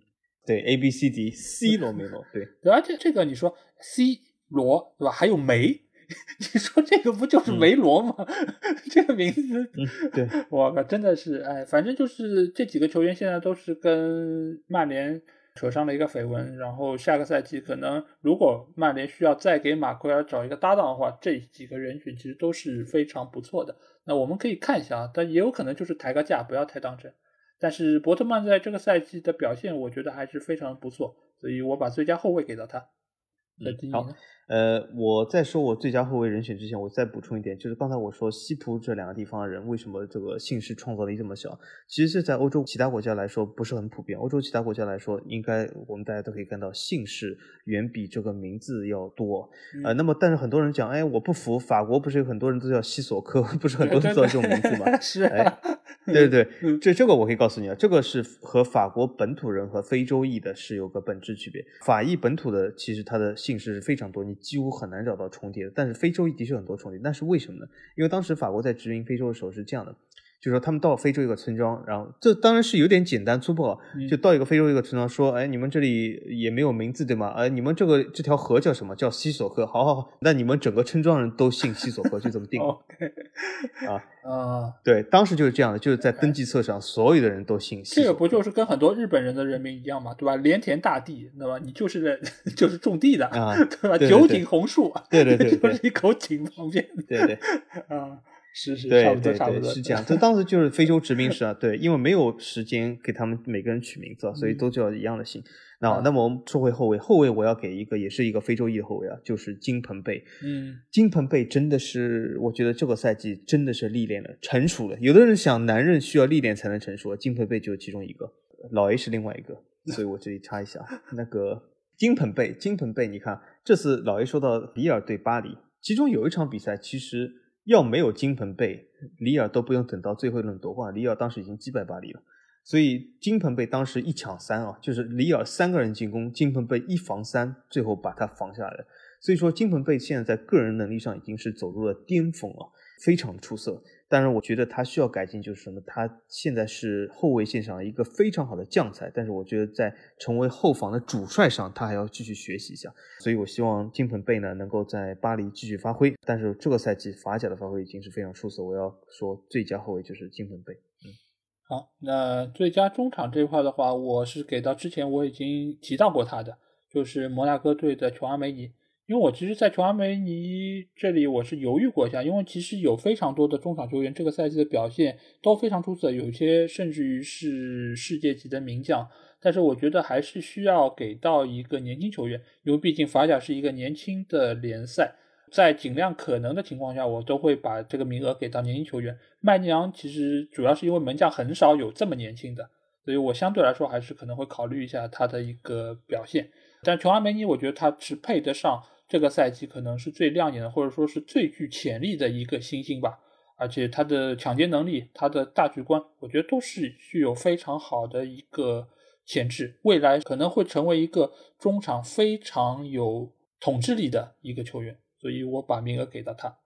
S2: 对，A B C D，C 罗梅罗，对。
S1: 对，而且这个你说 C 罗，对吧？还有梅，你说这个不就是梅罗吗？这个名字，
S2: 对，
S1: 我靠，真的是，哎，反正就是这几个球员现在都是跟曼联。扯上了一个绯闻，然后下个赛季可能如果曼联需要再给马奎尔找一个搭档的话，这几个人选其实都是非常不错的。那我们可以看一下啊，但也有可能就是抬个价，不要太当真。但是伯特曼在这个赛季的表现，我觉得还是非常不错，所以我把最佳后卫给到他。
S2: 好，呃，我在说我最佳后卫人选之前，我再补充一点，就是刚才我说西葡这两个地方的人为什么这个姓氏创造力这么小，其实是在欧洲其他国家来说不是很普遍。欧洲其他国家来说，应该我们大家都可以看到姓氏远比这个名字要多。呃，那么但是很多人讲，哎，我不服，法国不是有很多人都叫西索科，不是很多人都叫这种名字吗？
S1: 是，
S2: 哎，对对对，这这个我可以告诉你啊，这个是和法国本土人和非洲裔的是有个本质区别。法裔本土的其实他的姓氏是非常多，你几乎很难找到重叠的。但是非洲的确很多重叠，但是为什么呢？因为当时法国在殖民非洲的时候是这样的。就是说，他们到非洲一个村庄，然后这当然是有点简单粗暴，就到一个非洲一个村庄，说，哎，你们这里也没有名字对吗？哎，你们这个这条河叫什么？叫西索河。好好好，那你们整个村庄人都姓西索河，就这么定了。啊
S1: 啊，
S2: 对，当时就是这样的，就是在登记册上，所有的人都姓西。
S1: 这个不就是跟很多日本人的人名一样嘛，对吧？连田大地，那么？你就是 就是种地的
S2: 啊，
S1: 对吧？九井红树，
S2: 对对对，
S1: 就是一口井旁边，
S2: 对对
S1: 啊。是是，
S2: 对
S1: 对
S2: 对，是这样。这当时就是非洲殖民时啊，对，因为没有时间给他们每个人取名字，所以都叫一样的姓。那那么我们说回后卫，后卫我要给一个，也是一个非洲裔的后卫啊，就是金彭贝。
S1: 嗯，
S2: 金彭贝真的是，我觉得这个赛季真的是历练了，成熟了。有的人想男人需要历练才能成熟，金彭贝就是其中一个，老 A 是另外一个，所以我这里插一下，那个金彭贝，金彭贝，你看这次老 A 说到比尔对巴黎，其中有一场比赛其实。要没有金彭贝，里尔都不用等到最后一轮夺冠。里尔当时已经击败巴黎了，所以金彭贝当时一抢三啊，就是里尔三个人进攻，金彭贝一防三，最后把他防下来了。所以说金彭贝现在在个人能力上已经是走入了巅峰啊，非常出色。但是，我觉得他需要改进，就是什么？他现在是后卫线上一个非常好的将才，但是我觉得在成为后防的主帅上，他还要继续学习一下。所以我希望金彭贝呢能够在巴黎继续发挥。但是这个赛季法甲的发挥已经是非常出色，我要说最佳后卫就是金彭贝。嗯，
S1: 好，那最佳中场这一块的话，我是给到之前我已经提到过他的，就是摩纳哥队的琼阿梅尼。因为我其实，在琼阿梅尼这里，我是犹豫过一下，因为其实有非常多的中场球员，这个赛季的表现都非常出色，有些甚至于是世界级的名将。但是我觉得还是需要给到一个年轻球员，因为毕竟法甲是一个年轻的联赛，在尽量可能的情况下，我都会把这个名额给到年轻球员。麦尼昂其实主要是因为门将很少有这么年轻的，所以我相对来说还是可能会考虑一下他的一个表现。但琼阿梅尼，我觉得他是配得上。这个赛季可能是最亮眼的，或者说是最具潜力的一个新星吧。而且他的抢劫能力、他的大局观，我觉得都是具有非常好的一个潜质。未来可能会成为一个中场非常有统治力的一个球员，所以我把名额给到他。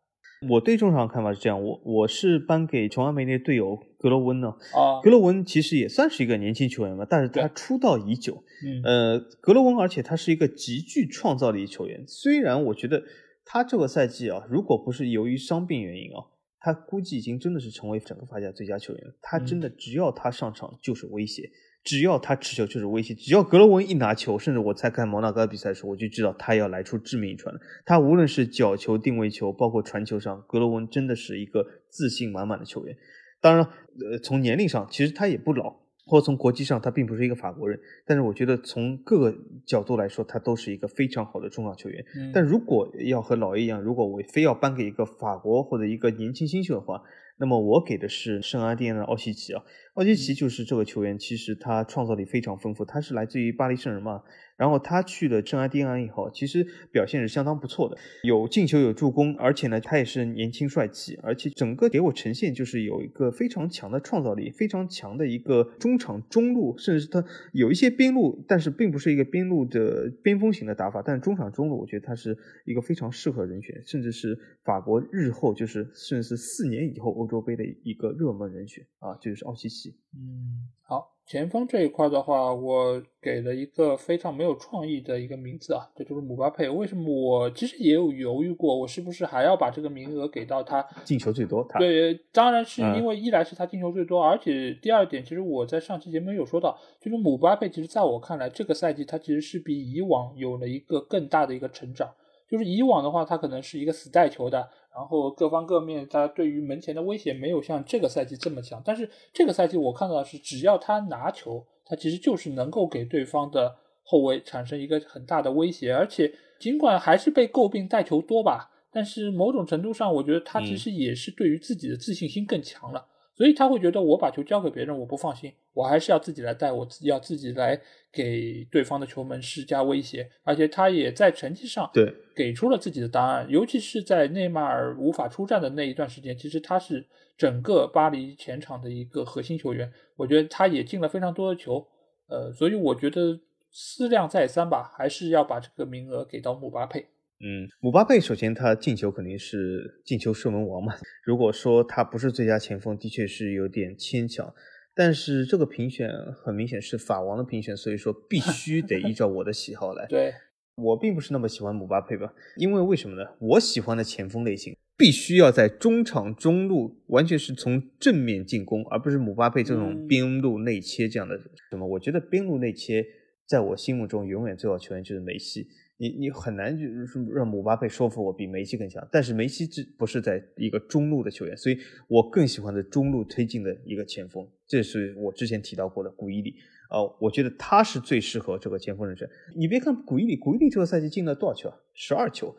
S2: 我对中场看法是这样，我我是颁给琼安梅尼队友格罗温呢。
S1: 啊，
S2: 格罗温其实也算是一个年轻球员吧，但是他出道已久。
S1: 嗯，
S2: 呃，格罗温，而且他是一个极具创造力球员。虽然我觉得他这个赛季啊，如果不是由于伤病原因啊，他估计已经真的是成为整个法甲最佳球员了。他真的只要他上场就是威胁。只要他持球就是威胁，只要格罗文一拿球，甚至我在看摩纳哥比赛的时候，我就知道他要来出致命一传了。他无论是角球、定位球，包括传球上，格罗文真的是一个自信满满的球员。当然，呃，从年龄上，其实他也不老，或者从国际上，他并不是一个法国人。但是我觉得从各个角度来说，他都是一个非常好的中场球员。但如果要和老一样，如果我非要颁给一个法国或者一个年轻新秀的话，那么我给的是圣阿蒂安的奥西奇啊。奥基奇就是这个球员，其实他创造力非常丰富，他是来自于巴黎圣日嘛。然后他去了圣埃蒂安以后，其实表现是相当不错的，有进球有助攻，而且呢，他也是年轻帅气，而且整个给我呈现就是有一个非常强的创造力，非常强的一个中场中路，甚至是他有一些边路，但是并不是一个边路的边锋型的打法，但是中场中路，我觉得他是一个非常适合人选，甚至是法国日后就是甚至是四年以后欧洲杯的一个热门人选啊，就是奥西奇。
S1: 嗯，好。前锋这一块的话，我给了一个非常没有创意的一个名字啊，这就是姆巴佩。为什么我其实也有犹豫过，我是不是还要把这个名额给到他？
S2: 进球最多，他
S1: 对，当然是因为一来是他进球最多，而且第二点，其实我在上期节目有说到，就是姆巴佩，其实在我看来，这个赛季他其实是比以往有了一个更大的一个成长。就是以往的话，他可能是一个死带球的，然后各方各面他对于门前的威胁没有像这个赛季这么强。但是这个赛季我看到的是，只要他拿球，他其实就是能够给对方的后卫产生一个很大的威胁。而且尽管还是被诟病带球多吧，但是某种程度上，我觉得他其实也是对于自己的自信心更强了。所以他会觉得我把球交给别人，我不放心，我还是要自己来带，我自己要自己来给对方的球门施加威胁。而且他也在成绩上
S2: 对
S1: 给出了自己的答案，尤其是在内马尔无法出战的那一段时间，其实他是整个巴黎前场的一个核心球员。我觉得他也进了非常多的球，呃，所以我觉得思量再三吧，还是要把这个名额给到姆巴佩。
S2: 嗯，姆巴佩首先他进球肯定是进球射门王嘛。如果说他不是最佳前锋，的确是有点牵强。但是这个评选很明显是法王的评选，所以说必须得依照我的喜好来。
S1: 对
S2: 我并不是那么喜欢姆巴佩吧，因为为什么呢？我喜欢的前锋类型必须要在中场中路，完全是从正面进攻，而不是姆巴佩这种边路内切这样的什么。我觉得边路内切在我心目中永远最好球员就是梅西。你你很难就是让姆巴佩说服我比梅西更强，但是梅西这不是在一个中路的球员，所以我更喜欢的中路推进的一个前锋，这是我之前提到过的古伊里哦，我觉得他是最适合这个前锋人选。你别看古伊里，古伊里这个赛季进了多少球啊？十二球，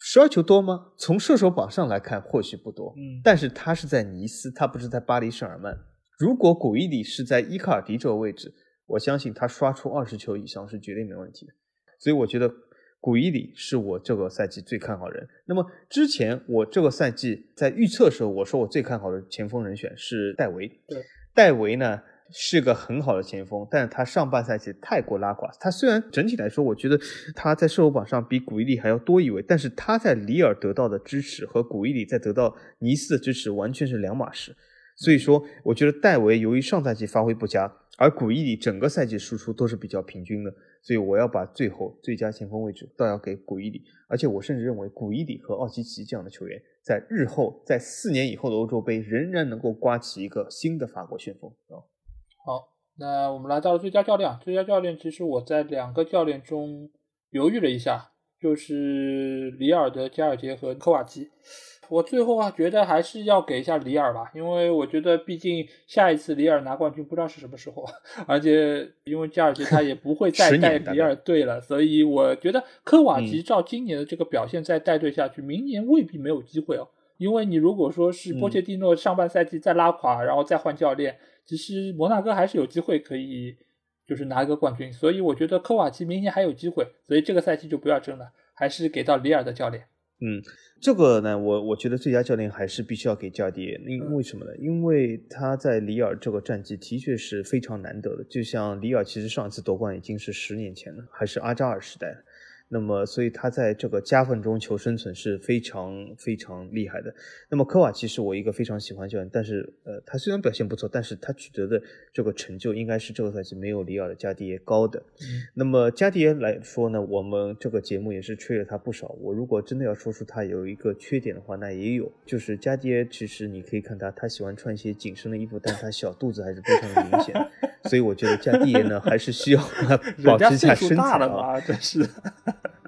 S2: 十二球多吗？从射手榜上来看或许不多，
S1: 嗯，
S2: 但是他是在尼斯，他不是在巴黎圣尔曼。如果古伊里是在伊卡尔迪这个位置，我相信他刷出二十球以上是绝对没问题的。所以我觉得古伊里是我这个赛季最看好人。那么之前我这个赛季在预测的时候，我说我最看好的前锋人选是戴维。
S1: 对，
S2: 戴维呢是个很好的前锋，但是他上半赛季太过拉垮。他虽然整体来说，我觉得他在射手榜上比古伊里还要多一位，但是他在里尔得到的支持和古伊里在得到尼斯的支持完全是两码事。所以说，我觉得戴维由于上赛季发挥不佳，而古伊里整个赛季输出都是比较平均的，所以我要把最后最佳前锋位置倒要给古伊里。而且我甚至认为古伊里和奥奇奇这样的球员，在日后在四年以后的欧洲杯仍然能够刮起一个新的法国旋风啊！
S1: 好，那我们来到了最佳教练。最佳教练其实我在两个教练中犹豫了一下，就是里尔的加尔杰和科瓦奇。我最后啊，觉得还是要给一下里尔吧，因为我觉得毕竟下一次里尔拿冠军不知道是什么时候，而且因为加尔杰他也不会 再带里尔队了，所以我觉得科瓦奇照今年的这个表现再带队下去，明年未必没有机会哦。因为你如果说是波切蒂诺上半赛季再拉垮，然后再换教练，其实摩纳哥还是有机会可以就是拿一个冠军，所以我觉得科瓦奇明年还有机会，所以这个赛季就不要争了，还是给到里尔的教练。
S2: 嗯，这个呢，我我觉得最佳教练还是必须要给加迪，因为什么呢？因为他在里尔这个战绩的确是非常难得的。就像里尔其实上一次夺冠已经是十年前了，还是阿扎尔时代了。那么，所以他在这个夹缝中求生存是非常非常厉害的。那么科瓦奇是我一个非常喜欢球员，但是呃，他虽然表现不错，但是他取得的这个成就应该是这个赛季没有里尔的加迪耶高的。那么加迪耶来说呢，我们这个节目也是吹了他不少。我如果真的要说出他有一个缺点的话，那也有，就是加迪耶其实你可以看他，他喜欢穿一些紧身的衣服，但他小肚子还是非常的明显。所以我觉得加迪耶呢，还是需要保持一下身材
S1: 啊，真是。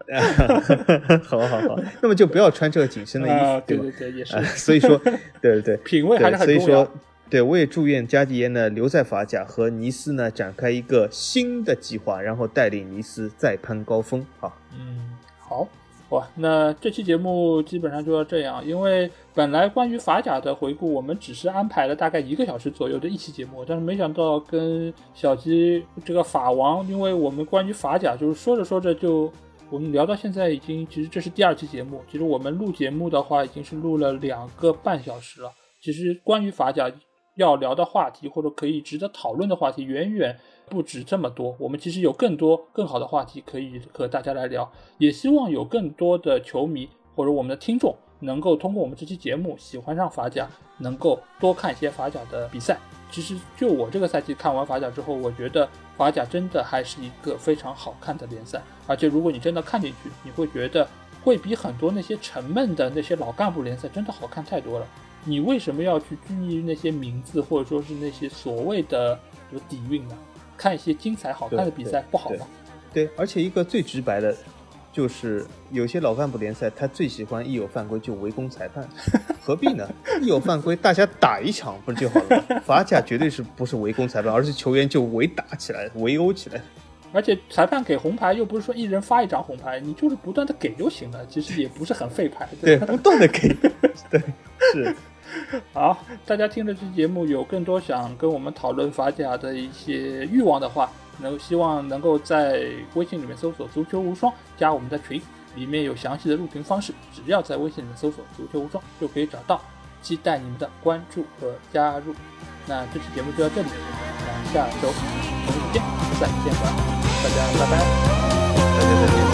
S2: 好好好，那么就不要穿这个紧身的衣服，
S1: 对
S2: 对
S1: 对，也是。
S2: 所以说，对对对，
S1: 品味还是很
S2: 重要。所以说，对我也祝愿加迪耶呢留在法甲和尼斯呢展开一个新的计划，然后带领尼斯再攀高峰。好，
S1: 嗯，好哇，那这期节目基本上就要这样，因为本来关于法甲的回顾，我们只是安排了大概一个小时左右的一期节目，但是没想到跟小鸡这个法王，因为我们关于法甲就是说着说着就。我们聊到现在已经，其实这是第二期节目。其实我们录节目的话，已经是录了两个半小时了。其实关于法甲要聊的话题，或者可以值得讨论的话题，远远不止这么多。我们其实有更多更好的话题可以和大家来聊。也希望有更多的球迷或者我们的听众，能够通过我们这期节目喜欢上法甲，能够多看一些法甲的比赛。其实就我这个赛季看完法甲之后，我觉得法甲真的还是一个非常好看的联赛。而且如果你真的看进去，你会觉得会比很多那些沉闷的那些老干部联赛真的好看太多了。你为什么要去拘泥于那些名字，或者说是那些所谓的有底蕴呢？看一些精彩好看的比赛不好吗？
S2: 对，而且一个最直白的。就是有些老干部联赛，他最喜欢一有犯规就围攻裁判，何必呢？一有犯规，大家打一场不是就好了？吗？法甲绝对是不是围攻裁判，而是球员就围打起来，围殴起来。
S1: 而且裁判给红牌又不是说一人发一张红牌，你就是不断的给就行了，其实也不是很费牌。
S2: 对，不断的给，对，是。
S1: 好，大家听了这期节目有更多想跟我们讨论法甲的一些欲望的话，能希望能够在微信里面搜索“足球无双”，加我们的群，里面有详细的入群方式，只要在微信里面搜索“足球无双”就可以找到。期待你们的关注和加入。那这期节目就到这里，我们下周同一时间再见吧，大家拜拜，
S2: 大家再见。